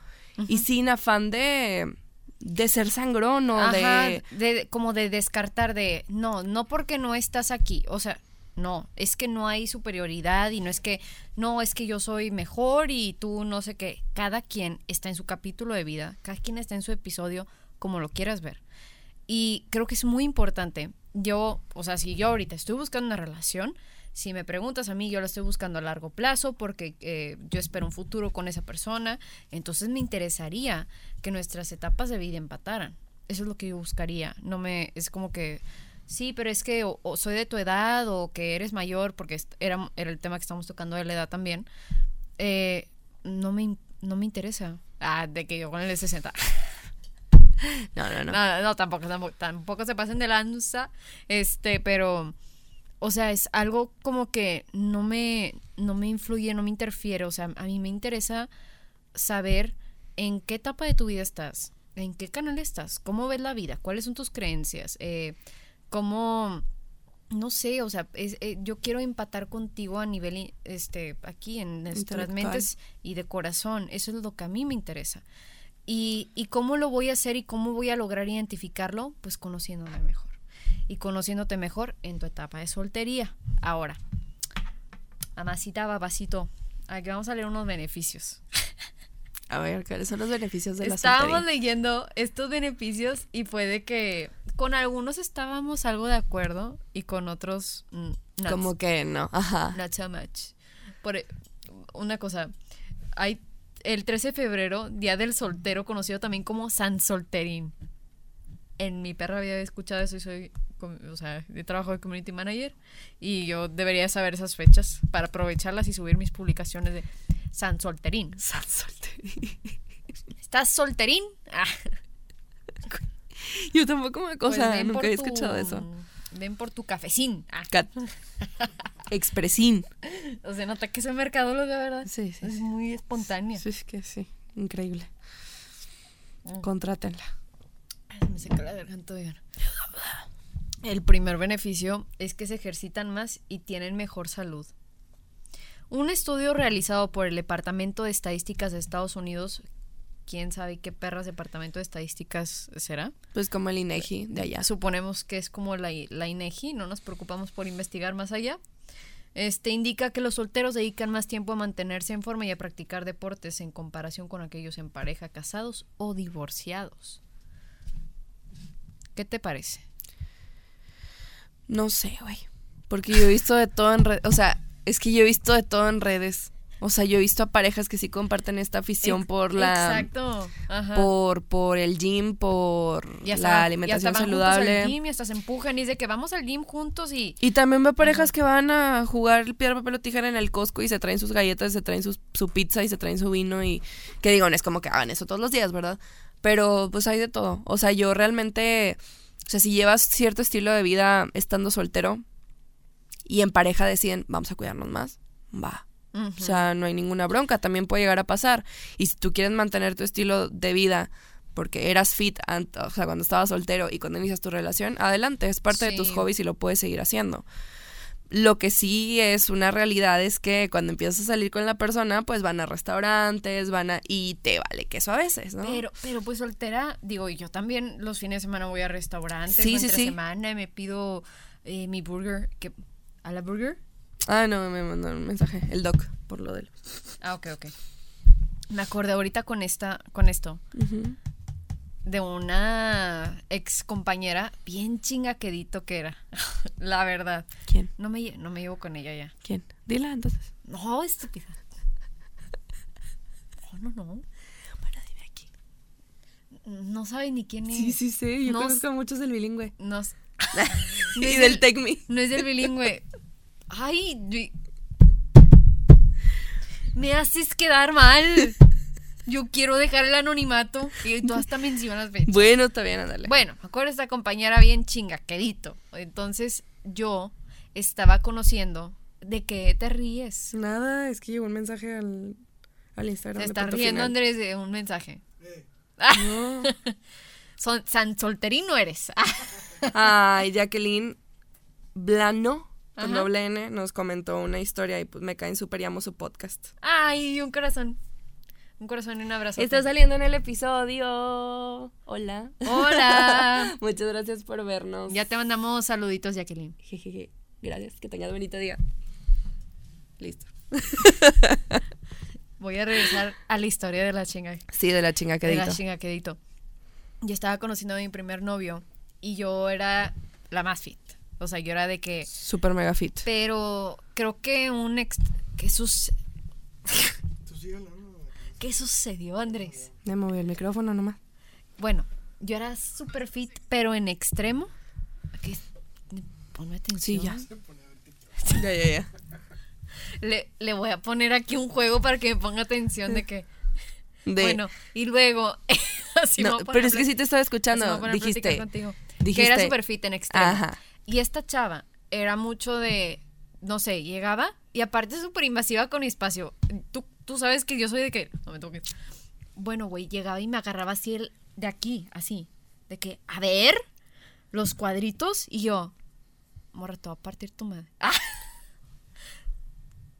Y sin afán de, de ser sangrón o de... de... Como de descartar de, no, no porque no estás aquí, o sea, no, es que no hay superioridad y no es que, no, es que yo soy mejor y tú no sé qué. Cada quien está en su capítulo de vida, cada quien está en su episodio, como lo quieras ver. Y creo que es muy importante. Yo, o sea, si yo ahorita estoy buscando una relación, si me preguntas a mí, yo la estoy buscando a largo plazo porque eh, yo espero un futuro con esa persona, entonces me interesaría que nuestras etapas de vida empataran. Eso es lo que yo buscaría. No me, es como que sí, pero es que o, soy de tu edad o que eres mayor, porque era, era el tema que estamos tocando de la edad también, eh, no, me, no me interesa. Ah, de que yo con el de 60. No, no, no. No, no, tampoco, tampoco, se pasen de lanza. Este, pero, o sea, es algo como que no me, no me influye, no me interfiere. O sea, a mí me interesa saber en qué etapa de tu vida estás, en qué canal estás, cómo ves la vida, cuáles son tus creencias, eh, cómo, no sé, o sea, eh, yo quiero empatar contigo a nivel, este, aquí en nuestras mentes y de corazón. Eso es lo que a mí me interesa. Y, y cómo lo voy a hacer y cómo voy a lograr identificarlo, pues conociéndome mejor. Y conociéndote mejor en tu etapa de soltería. Ahora, amasita, babacito, aquí vamos a leer unos beneficios. A ver, ¿cuáles son los beneficios de la Estábamos leyendo estos beneficios y fue de que con algunos estábamos algo de acuerdo y con otros mm, como que no, ajá. Not so much. Por e, una cosa, hay el 13 de febrero, Día del Soltero, conocido también como San Solterín. En mi perra había escuchado eso y soy, o sea, de trabajo de community manager y yo debería saber esas fechas para aprovecharlas y subir mis publicaciones de San Solterín. San Solterín. ¿Estás solterín? Ah, Yo tampoco me. O pues nunca he tu- escuchado eso. Ven por tu cafecín. Ah, Cat. Expresín. o sea, nota que ese mercadólogo, ¿verdad? Sí, sí. Es muy espontánea. Sí, es que sí. Increíble. Mm. Contrátenla. Me seca la garganta, oigan. El primer beneficio es que se ejercitan más y tienen mejor salud. Un estudio realizado por el Departamento de Estadísticas de Estados Unidos, quién sabe qué perras Departamento de Estadísticas será. Pues como el INEGI de allá. Suponemos que es como la, la INEGI, no nos preocupamos por investigar más allá. Este indica que los solteros dedican más tiempo a mantenerse en forma y a practicar deportes en comparación con aquellos en pareja, casados o divorciados. ¿Qué te parece? No sé, güey. Porque yo he visto de todo en redes. O sea, es que yo he visto de todo en redes. O sea, yo he visto a parejas que sí comparten esta afición Ex- por la. Exacto. Ajá. Por, por el gym, por la alimentación saludable. al gym y hasta se empujan y de que vamos al gym juntos y Y también veo parejas que van a jugar piedra, papel o tijera en el Costco y se traen sus galletas, se traen sus- su pizza y se traen su vino y que digo, no es como que hagan eso todos los días, ¿verdad? Pero pues hay de todo. O sea, yo realmente, o sea, si llevas cierto estilo de vida estando soltero y en pareja deciden, vamos a cuidarnos más, va. O sea, no hay ninguna bronca, también puede llegar a pasar. Y si tú quieres mantener tu estilo de vida porque eras fit, o sea, cuando estabas soltero y cuando inicias tu relación, adelante, es parte de tus hobbies y lo puedes seguir haciendo. Lo que sí es una realidad es que cuando empiezas a salir con la persona, pues van a restaurantes, van a... y te vale queso a veces, ¿no? Pero, pero pues soltera, digo, yo también los fines de semana voy a restaurantes, Sí, sí, entre sí. semana y me pido eh, mi burger, que a la burger. Ah, no, me mandó un mensaje, el doc, por lo del... Ah, ok, ok. Me acordé ahorita con esta, con esto, Ujú. De una ex compañera bien chingaquedito que era, la verdad. ¿Quién? No me, no me llevo con ella ya. ¿Quién? Dila entonces. No, estúpida. No, no, no. Bueno, dime aquí. No sabe ni quién es. Sí, sí, sí, yo No conozco a muchos del bilingüe. No, s- y del Tecmi. no es del bilingüe. Ay, me haces quedar mal. Yo quiero dejar el anonimato y tú hasta mencionas fechas. Bueno, está bien, ándale. Bueno, me acuerdo de esta compañera bien chingaquerito. Entonces yo estaba conociendo. ¿De qué te ríes? Nada, es que llegó un mensaje al, al Instagram. Se está riendo Final. Andrés de un mensaje. Eh, No. Son, san solterino eres. Ay, Jacqueline Blano, con doble N, nos comentó una historia y pues me caen súper y amo su podcast. Ay, un corazón. Un corazón y un abrazo. Está saliendo en el episodio. Hola. Hola. Muchas gracias por vernos. Ya te mandamos saluditos, Jacqueline. Jejeje. Gracias, que tengas bonito día. Listo. Voy a regresar a la historia de la chinga. Sí, de la chinga que de la chinga quedito. Yo estaba conociendo a mi primer novio y yo era la más fit. O sea, yo era de que. Super mega fit. Pero creo que un ex. ¿Qué, sus- tú hablando. ¿Qué sucedió, Andrés? Me moví el micrófono nomás. Bueno, yo era súper fit, pero en extremo. ¿Qué? Ponme atención. Sí, ya. Ya, ya, ya. Le, le voy a poner aquí un juego para que me ponga atención de que. De- Bueno, y luego. así No, poner pero es que sí te estaba escuchando. Dijiste. contigo. dijiste. Que era súper fit en extremo. Ajá. Y esta chava era mucho de, no sé, llegaba y aparte súper invasiva con mi espacio. Tú, tú sabes que yo soy de que, no me toques. Bueno, güey, llegaba y me agarraba así el, de aquí, así. De que, a ver, los cuadritos y yo, morra, te voy a partir tu madre. Ah.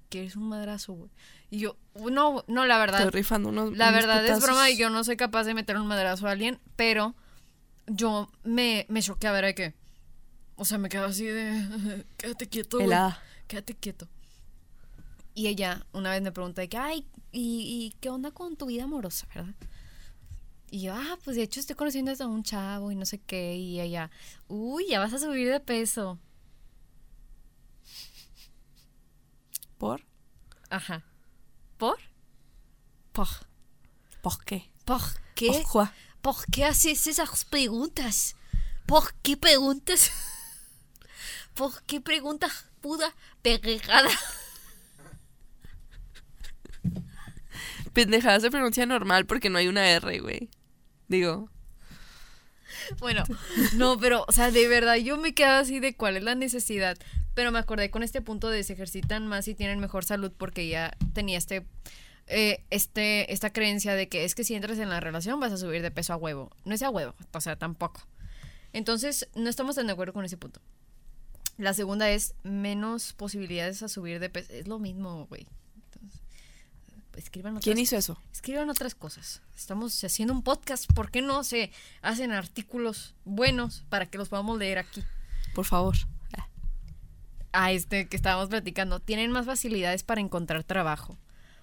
¿Quieres un madrazo, güey? Y yo, no, no, la verdad. Estoy rifando unos. La unos verdad es broma y yo no soy capaz de meter un madrazo a alguien, pero yo me, me choqué a ver de qué. O sea, me quedo así de, quédate quieto, güey. Quédate quieto. Y ella una vez me pregunta de que, ay, ¿y, y qué onda con tu vida amorosa, verdad? Y yo, ah, pues de hecho estoy conociendo a un chavo y no sé qué. Y ella, uy, ya vas a subir de peso. ¿Por? Ajá. ¿Por? ¿Por? ¿Por qué? ¿Por qué? Pourquoi? ¿Por qué haces esas preguntas? ¿Por qué preguntas? ¿Por qué preguntas puta pendejada? Pendejada se pronuncia normal porque no hay una R, güey. Digo, Bueno, no, pero, o sea, de verdad, yo me quedaba así de cuál es la necesidad. Pero me acordé con este punto de se ejercitan más y tienen mejor salud porque ya tenía este, eh, este, esta creencia de que es que si entras en la relación vas a subir de peso a huevo. No es a huevo, o sea, tampoco. Entonces, no estamos tan de acuerdo con ese punto. La segunda es menos posibilidades a subir de peso. Es lo mismo, güey. Escriban otras ¿quién hizo eso? escriban otras cosas. Estamos haciendo un podcast, ¿por qué no se hacen artículos buenos para que los podamos leer aquí? Por favor. A este que estábamos platicando, tienen más facilidades para encontrar trabajo.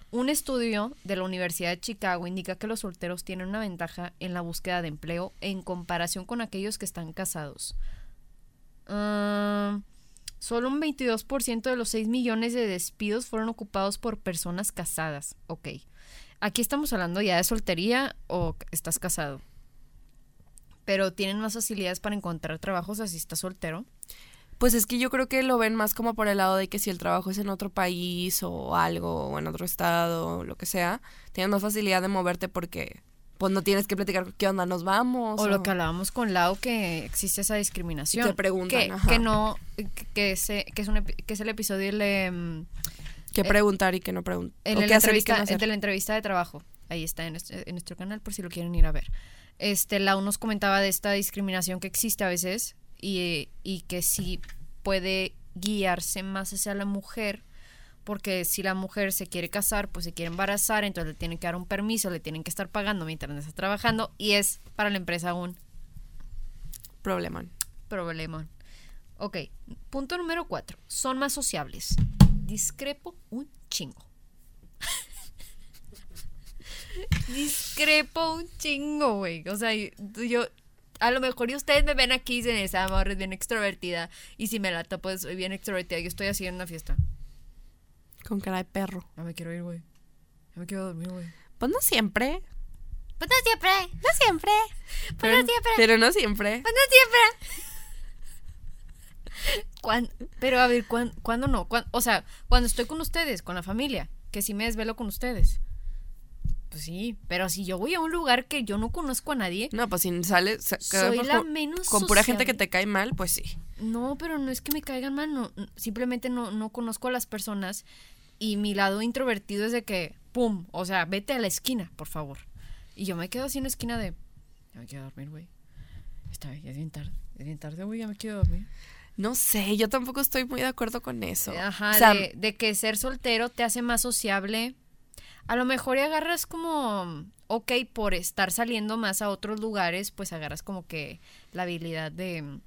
Un estudio de la Universidad de Chicago indica que los solteros tienen una ventaja en la búsqueda de empleo en comparación con aquellos que están casados. Ah, solo un 22% de los 6 millones de despidos fueron ocupados por personas casadas. Ok. Aquí estamos hablando ya de soltería o estás casado. Pero tienen más facilidades para encontrar trabajos así estás soltero. Pues es que yo creo que lo ven más como por el lado de que si el trabajo es en otro país o algo, o en otro estado, lo que sea, tienes más facilidad de moverte porque pues no tienes que platicar qué onda, nos vamos. O lo que hablábamos con Lau, que existe esa discriminación. Y te preguntan, que, ajá. que no, que, que ese- que es, un que es el episodio de, mm, qué eh, preguntar y qué no preguntar. en entrevista, no de la entrevista de trabajo. Ahí está en, este- en nuestro canal por si lo quieren ir a ver. Este, Lau nos comentaba de esta discriminación que existe a veces y, y que sí puede guiarse más hacia la mujer porque si la mujer se quiere casar, pues se quiere embarazar, entonces le tienen que dar un permiso, le tienen que estar pagando mientras no está trabajando y es para la empresa un Problemón. problema. Ok, punto número cuatro. Son más sociables. Discrepo un chingo. Discrepo un chingo, güey. O sea, yo, a lo mejor y ustedes me ven aquí y dicen, esa morra es bien extrovertida. Y si me la pues soy bien extrovertida. Yo estoy así en una fiesta. Con cara de perro. Ya me quiero ir, güey. Ya me quiero dormir, güey. Pues no siempre. Pues no siempre. No siempre. Pues Pero, no siempre. pero no siempre. Pues no siempre. Cuan- pero a ver, ¿cuán- ¿cuándo no? Cuán- o sea, cuando estoy con ustedes, con la familia, que sí me desvelo con ustedes. Pues sí, pero si yo voy a un lugar que yo no conozco a nadie, No, pues si sales sa- soy con- la menos con pura gente que te cae mal, pues sí. No, pero no es que me caigan mal, no, simplemente no, no conozco a las personas y mi lado introvertido es de que, pum, o sea, vete a la esquina, por favor. Y yo me quedo así en la esquina de, ya me quiero dormir, güey. Está bien, ya es bien tarde, es bien tarde, güey, ya me quiero dormir. No sé, yo tampoco estoy muy de acuerdo con eso. Ajá, o sea, de, de que ser soltero te hace más sociable. A lo mejor y agarras como, ok, por estar saliendo más a otros lugares, pues agarras como que la habilidad de,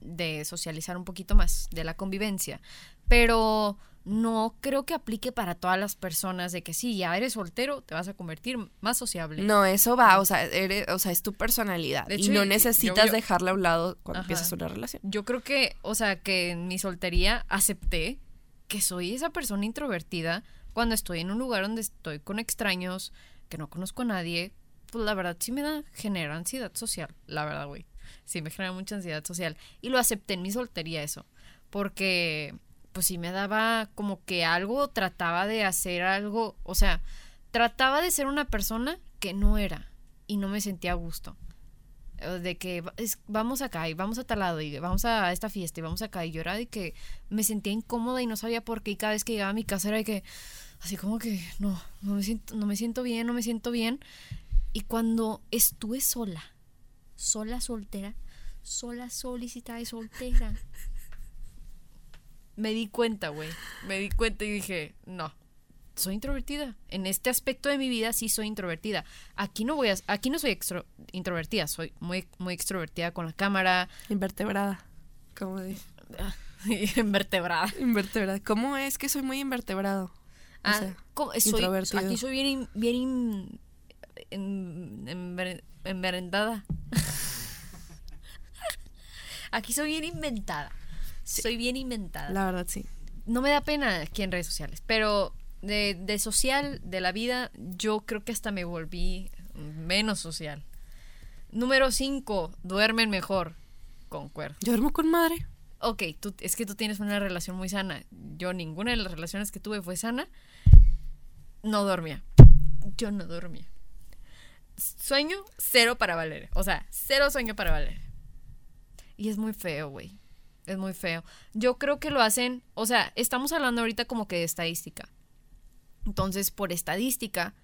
de socializar un poquito más, de la convivencia. Pero no creo que aplique para todas las personas de que si ya eres soltero, te vas a convertir más sociable. no, eso va, o sea, eres, o sea, es tu personalidad. De y no necesitas yo- yo- dejarla a un lado cuando Ajá. empiezas una relación. Yo creo que, o sea, que en mi soltería acepté que soy esa persona introvertida cuando estoy en un lugar donde estoy con extraños, que no conozco a nadie. Pues la verdad sí me da, genera ansiedad social, la verdad, güey. Sí me genera mucha ansiedad social. Y lo acepté en mi soltería eso, porque pues sí me daba como que algo, trataba de hacer algo, o sea, trataba de ser una persona que no era y no me sentía a gusto. De que vamos acá y vamos a tal lado y vamos a esta fiesta y vamos acá y yo era de que me sentía incómoda y no sabía por qué y cada vez que llegaba a mi casa era de que así como que no, no me siento, no me siento bien, no me siento bien. Y cuando estuve sola, sola soltera, sola solicitada y soltera, me di cuenta, güey, me di cuenta y dije, no, soy introvertida. En este aspecto de mi vida sí soy introvertida. Aquí no voy a, aquí no soy extro- introvertida, soy muy, muy extrovertida con la cámara, Invertebrada. ¿Cómo dice? invertebrada. Invertebrada. ¿Cómo es que soy muy invertebrado? O Ah, sea, ¿cómo? soy, introvertido. aquí soy bien, bien in- en- enver- enmerendada. aquí soy bien inventada. Soy bien inventada. la verdad sí. no me da pena aquí en redes sociales, pero de, de social, de la vida, yo creo que hasta me volví menos social. Número 5, duermen mejor. Concuerdo. Yo duermo con madre. Ok, tú, es que tú tienes una relación muy sana. Yo ninguna de las relaciones que tuve fue sana. No dormía. Yo no dormía. Sueño cero para Valeria. O sea, cero sueño para Valeria. Y es muy feo, güey. Es muy feo. Yo creo que lo hacen, o sea, estamos hablando ahorita como que de estadística. Entonces, por estadística,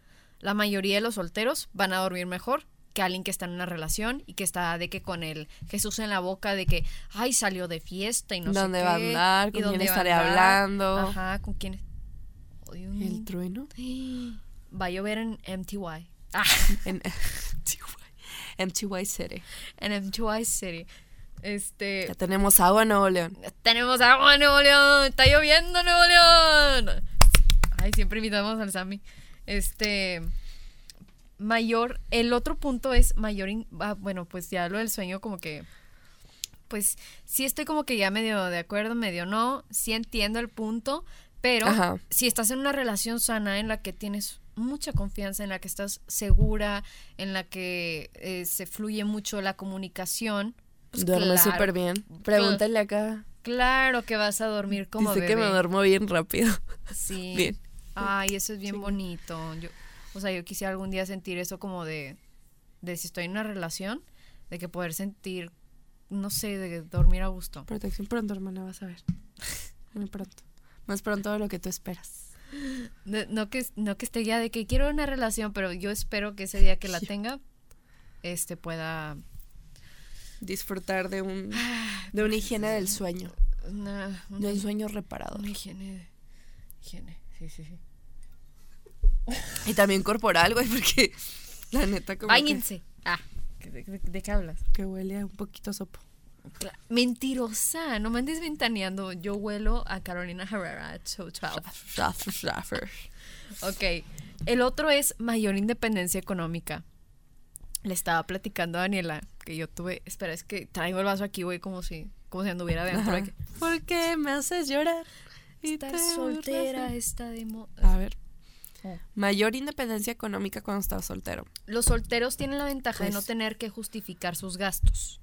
la mayoría de los solteros van a dormir mejor que alguien que está en una relación y que está de que con el Jesús en la boca de que, ay, salió de fiesta y no ¿Dónde sé va a qué, andar? ¿Con quién estaré hablando? Ajá, ¿con quién? Un- El trueno. Va a llover en MTY. Ah, En MTY City. en MTY City. Este. Ya tenemos agua en Nuevo León. Tenemos agua en Nuevo León. Está lloviendo en Nuevo León. Ay, siempre invitamos al Sammy. Este. Mayor. El otro punto es mayor. in- ah, bueno, pues ya lo del sueño, como que. Pues sí estoy como que ya medio de acuerdo, medio no. Sí entiendo el punto. Pero Ajá. si estás en una relación sana en la que tienes mucha confianza, en la que estás segura, en la que eh, se fluye mucho la comunicación. Pues Duerme claro, súper bien. Pregúntale acá. Claro que vas a dormir como Dice que me bebé. duermo bien rápido. Sí. Bien. Ay, eso es bien bonito. Yo, o sea, yo quisiera algún día sentir eso como de, de si estoy en una relación, de que poder sentir, no sé, de dormir a gusto. Protección pronto, hermana, vas a ver. Muy pronto. Más pronto de lo que tú esperas. De- no que no que esté ya de que quiero una relación, pero yo espero que ese día que la tenga, este pueda Disfrutar de un de una higiene del sueño. De un sueño reparado. una higiene, higiene, sí, sí, sí. Y también corporal, güey, porque la neta como que, Báñense. Ah, ¿de, de- de qué hablas? que huele a un poquito sopo. Mentirosa, no me andes ventaneando. Yo huelo a Carolina Herrera 212. Ok, el otro es mayor independencia económica. Le estaba platicando a Daniela que yo tuve. Espera, es que traigo el vaso aquí, güey, como si, como si anduviera dentro. que- ¿Por qué me haces llorar? Y Estar te soltera de- está de moda. A ver. Oh. Mayor independencia económica cuando estás soltero. Los solteros tienen la ventaja de no Pues- tener que justificar sus gastos.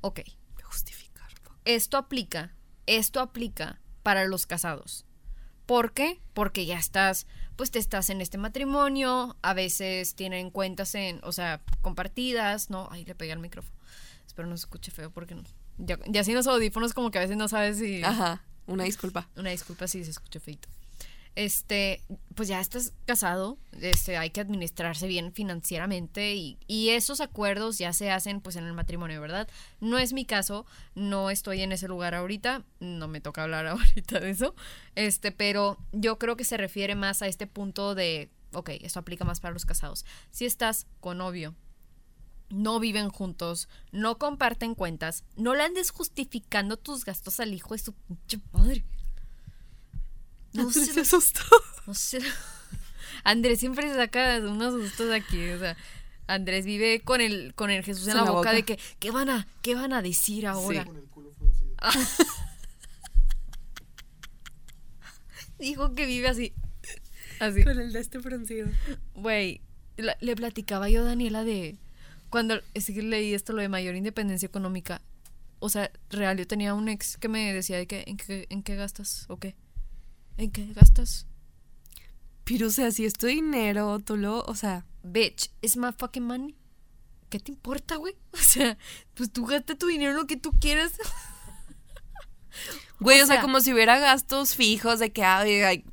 Ok, Justificar. esto aplica, esto aplica para los casados. ¿Por qué? Porque ya estás, pues te estás en este matrimonio, a veces tienen cuentas en, o sea, compartidas, ¿no? Ay, le pegué al micrófono. Espero no se escuche feo porque no. Ya, ya sin los audífonos como que a veces no sabes si... Ajá. Una disculpa. Una disculpa si se escucha feito. Este, pues ya estás casado, este, hay que administrarse bien financieramente y, y esos acuerdos ya se hacen pues en el matrimonio, ¿verdad? No es mi caso, no estoy en ese lugar ahorita, no me toca hablar ahorita de eso, este, pero yo creo que se refiere más a este punto de, ok, esto aplica más para los casados. Si estás con novio, no viven juntos, no comparten cuentas, no le andes justificando tus gastos al hijo de su pinche madre. No sé, se asustó. no sé. Andrés siempre se saca unos sustos aquí, o sea, Andrés vive con el con el Jesús en la, boca, de que ¿qué van a qué van a decir ahora? Con el culo fruncido. Dijo que vive así. Así. Con el de este fruncido. Güey, le platicaba yo a Daniela de cuando es que leí esto lo de mayor independencia económica. O sea, real, yo tenía un ex que me decía de que en qué en qué gastas o qué? ¿En qué gastas? Pero, o sea, si es tu dinero, tú lo, o sea, Bitch, it's my fucking money. ¿Qué te importa, güey? O sea, pues tú gasta tu dinero en lo que tú quieras. güey, O o sea, sea- como si hubiera gastos fijos de que ay, ay,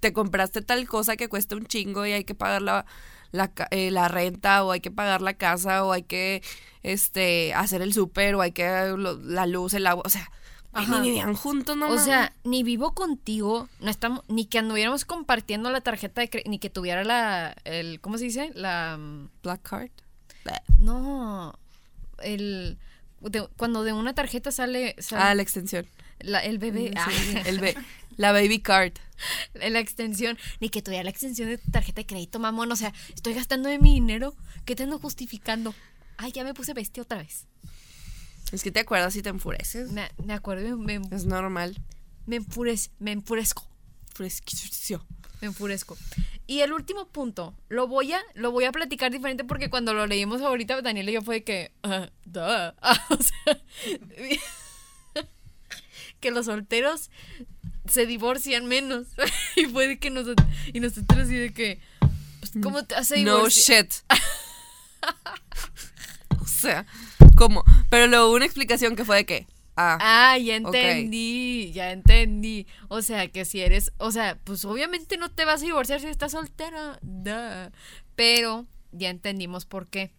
te compraste tal cosa que cuesta un chingo y hay que pagar la, la, eh, la renta o hay que pagar la casa o hay que este hacer el súper o hay que lo- la luz, el agua, o sea, Ajá. ni vivían juntos, no o sea, ni vivo contigo, no estamos, ni que anduviéramos compartiendo la tarjeta de ni que tuviera la, el, ¿cómo se dice? La, mm, Black Card. no, el, de- cuando de una tarjeta sale, sale Ah, la extensión. la- el bebé, Sí, ah, el be- la baby card. la extensión, ni que tuviera la extensión de tu tarjeta de crédito, mamón, o sea, estoy gastando de mi dinero, ¿qué te ando justificando? Ay, ya me puse bestia otra vez. Es que te acuerdas y te enfureces. Me, me acuerdo, y me, Es normal. me, enfurez- me enfurezco. Fresquicio. Me enfurezco. Y el último punto, lo voy a, lo voy a platicar diferente porque cuando lo leímos ahorita, Daniel y yo fue que, ah, duh. o sea, que los solteros se divorcian menos. y fue de que nosotros, y nosotros así de que, pues, ¿cómo te hace No divorciar? shit. o sea, ¿cómo? Pero luego una explicación que fue de que, ah, Ah, ya entendí, ya entendí. O sea, que si eres, o sea, pues obviamente no te vas a divorciar si estás soltera. duh. Pero ya entendimos por qué.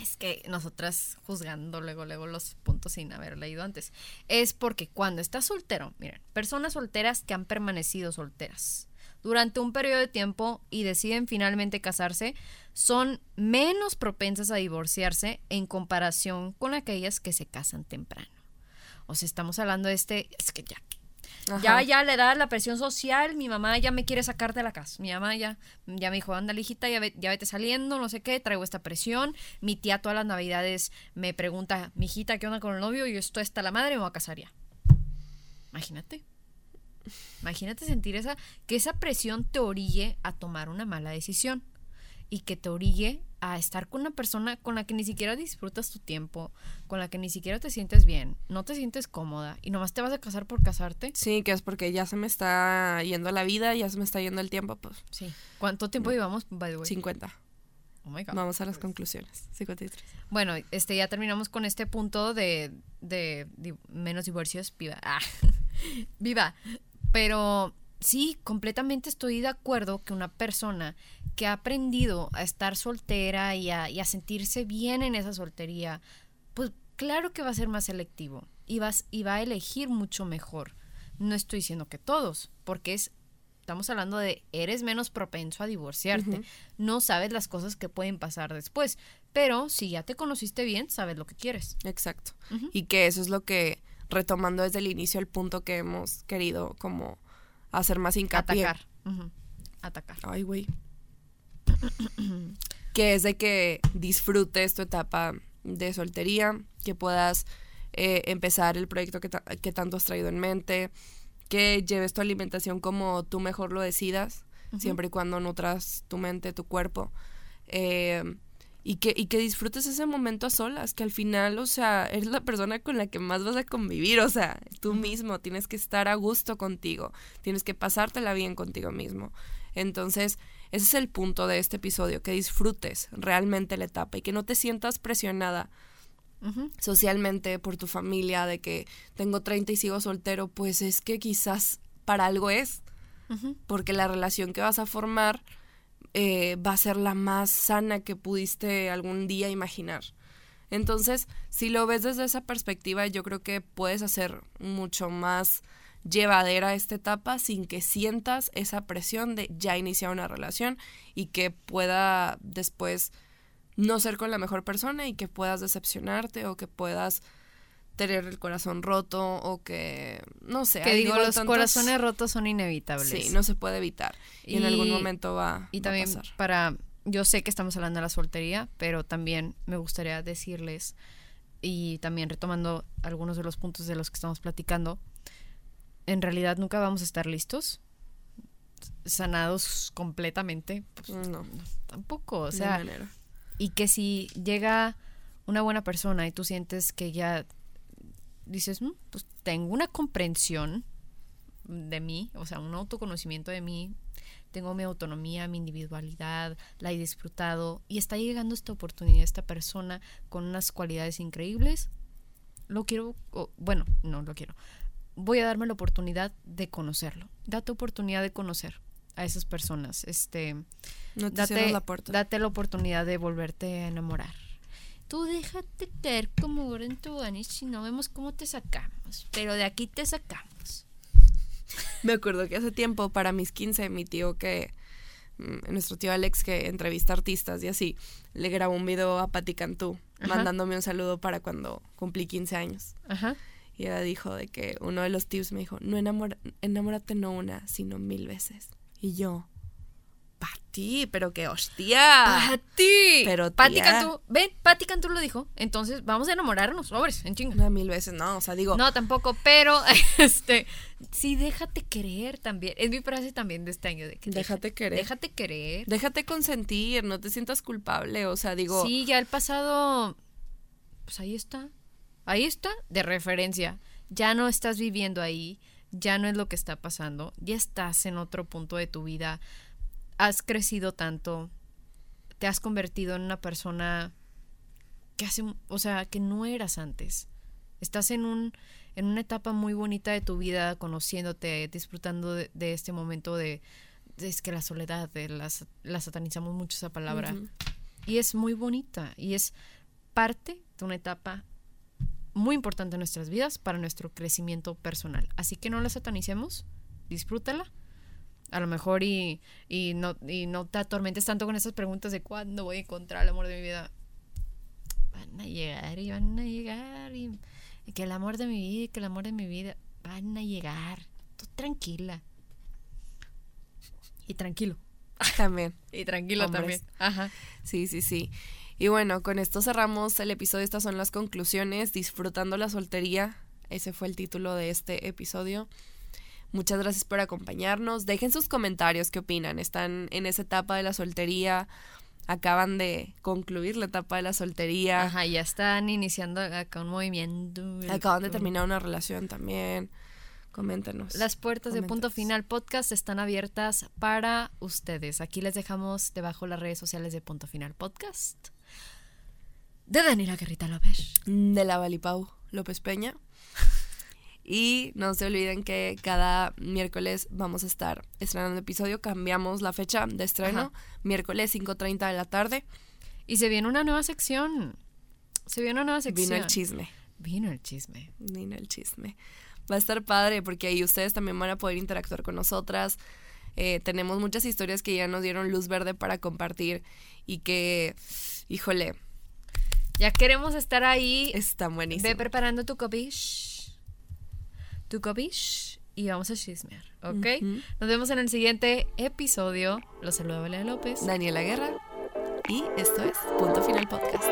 Es que nosotras juzgando luego, luego los puntos sin haber leído antes. Es porque cuando estás soltero, miren, personas solteras que han permanecido solteras durante un periodo de tiempo y deciden finalmente casarse, son menos propensas a divorciarse en comparación con aquellas que se casan temprano. O sea, estamos hablando de este, es que ya, ajá. ya, ya le da la presión social, mi mamá ya me quiere sacar de la casa, mi mamá ya, ya me dijo, anda hijita, ya, ve- ya vete saliendo, no sé qué, traigo esta presión, mi tía todas las navidades me pregunta, mi hijita, ¿qué onda con el novio? Y yo estoy hasta la madre, me voy a casar ya. Imagínate. Imagínate sentir esa, que esa presión te orille a tomar una mala decisión y que te orille a estar con una persona con la que ni siquiera disfrutas tu tiempo, con la que ni siquiera te sientes bien, no te sientes cómoda y nomás te vas a casar por casarte. Sí, que es porque ya se me está yendo la vida, ya se me está yendo el tiempo, pues Sí. ¿Cuánto tiempo llevamos, by the way? 50. Oh my God. Vamos a las conclusiones. 53. Bueno, este ya terminamos con este punto de, de, di- menos divorcios, viva. Ah, viva. Pero sí, completamente estoy de acuerdo que una persona que ha aprendido a estar soltera y a, y a sentirse bien en esa soltería, pues claro que va a ser más selectivo y, vas, y va a elegir mucho mejor. No estoy diciendo que todos, porque es, estamos hablando de eres menos propenso a divorciarte. No sabes las cosas que pueden pasar después, pero si ya te conociste bien, sabes lo que quieres. Exacto. Y que eso es lo que, retomando desde el inicio, el punto que hemos querido como hacer más hincapié. Atacar. Atacar. Ay, güey. que es de que disfrutes tu etapa de soltería, que puedas eh, empezar el proyecto que, ta- que tanto has traído en mente, que lleves tu alimentación como tú mejor lo decidas, siempre y cuando nutras tu mente, tu cuerpo. eh, y que, y que disfrutes ese momento a solas, que al final, o sea, eres la persona con la que más vas a convivir, o sea, tú mismo tienes que estar a gusto contigo, tienes que pasártela bien contigo mismo. Entonces, ese es el punto de este episodio, que disfrutes realmente la etapa y que no te sientas presionada socialmente por tu familia de que tengo 30 y sigo soltero, pues es que quizás para algo es, porque la relación que vas a formar eh, va a ser la más sana que pudiste algún día imaginar. Entonces, si lo ves desde esa perspectiva, yo creo que puedes hacer mucho más llevadera esta etapa sin que sientas esa presión de ya iniciar una relación y que pueda después no ser con la mejor persona y que puedas decepcionarte o que puedas tener el corazón roto o que no sé. Que digo, los tantos- corazones rotos son inevitables. Sí, no se puede evitar. Y, en algún momento va, Y va también a pasar. para, yo sé que estamos hablando de la soltería, pero también me gustaría decirles, y también retomando algunos de los puntos de los que estamos platicando, en realidad nunca vamos a estar listos, sanados completamente, pues, No, tampoco, o de sea, manera. y que si llega una buena persona y tú sientes que ya dices, "Mm, pues tengo una comprensión de mí, o sea, un autoconocimiento de mí, tengo mi autonomía, mi individualidad, la he disfrutado y está llegando esta oportunidad, esta persona con unas cualidades increíbles, lo quiero, o, bueno, no lo quiero, voy a darme la oportunidad de conocerlo, date oportunidad de conocer a esas personas, este, No te date, la puerta. date la oportunidad de volverte a enamorar. Tú déjate caer como ahora en tu y si no vemos cómo te sacamos. Pero de aquí te sacamos. Me acuerdo que hace tiempo, para mis 15, mi tío que, mm, nuestro tío Alex, que entrevista artistas y así, le grabó un video a Patti Cantú, Ajá. mandándome un saludo para cuando cumplí 15 años. Ajá. Y ella dijo de que uno de los tips me dijo, no enamora, enamórate no una, sino mil veces. Y yo, Sí, pero que hostia. ¡Pati! Pero, Pati. Cantú, ven, Pati Cantú lo dijo. Entonces, vamos a enamorarnos, sobres, en chinga. Una mil veces, no, o sea, digo, No, tampoco, pero este sí déjate querer también. Es mi frase también de este año de que Déjate querer. Déjate querer. déjate consentir, no te sientas culpable, o sea, digo, Sí, ya el pasado pues ahí está. Ahí está de referencia. Ya no estás viviendo ahí, ya no es lo que está pasando, ya estás en otro punto de tu vida. Has crecido tanto, te has convertido en una persona que hace, o sea, que no eras antes. Estás en un en una etapa muy bonita de tu vida, conociéndote, disfrutando de, de este momento de, de- es que la soledad, de las, la satanizamos mucho esa palabra. Y es muy bonita y es parte de una etapa muy importante en nuestras vidas para nuestro crecimiento personal. Así que no la satanicemos, disfrútala. A lo mejor y, y, no, y no te atormentes tanto con esas preguntas de cuándo voy a encontrar el amor de mi vida. Van a llegar y van a llegar y, que el amor de mi vida que el amor de mi vida van a llegar. Tú tranquila. Y tranquilo. también. Y tranquilo Hombres. también. Ajá. Sí, sí, sí. Y bueno, con esto cerramos el episodio. Estas son las conclusiones. Disfrutando la soltería. Ese fue el título de este episodio. Muchas gracias por acompañarnos. Dejen sus comentarios, qué opinan. ¿Están en esa etapa de la soltería? ¿Acaban de concluir la etapa de la soltería? Ajá, ya están iniciando acá un movimiento. ¿Acaban de terminar una relación también? Coméntenos. Las puertas de Punto. Final Podcast están abiertas para ustedes. Aquí les dejamos debajo las redes sociales de Punto Final Podcast. De Daniela Guerrita López. de la Valipau López Peña. Y no se olviden que cada miércoles vamos a estar estrenando episodio. Cambiamos la fecha de estreno. Ajá. Miércoles 5.30 de la tarde. Y se viene una nueva sección. Se viene una nueva sección. Vino el chisme. Vino el chisme. Vino el chisme. Va a estar padre porque ahí ustedes también van a poder interactuar con nosotras. Eh, tenemos muchas historias que ya nos dieron luz verde para compartir y que, híjole, Ya queremos estar ahí. están Ve buenísimas. preparando tu copish tu copish y vamos a chismear, ¿ok? Nos vemos en el siguiente episodio. Los saluda Valeria López. Daniela Guerra. Y esto es Punto Final Podcast.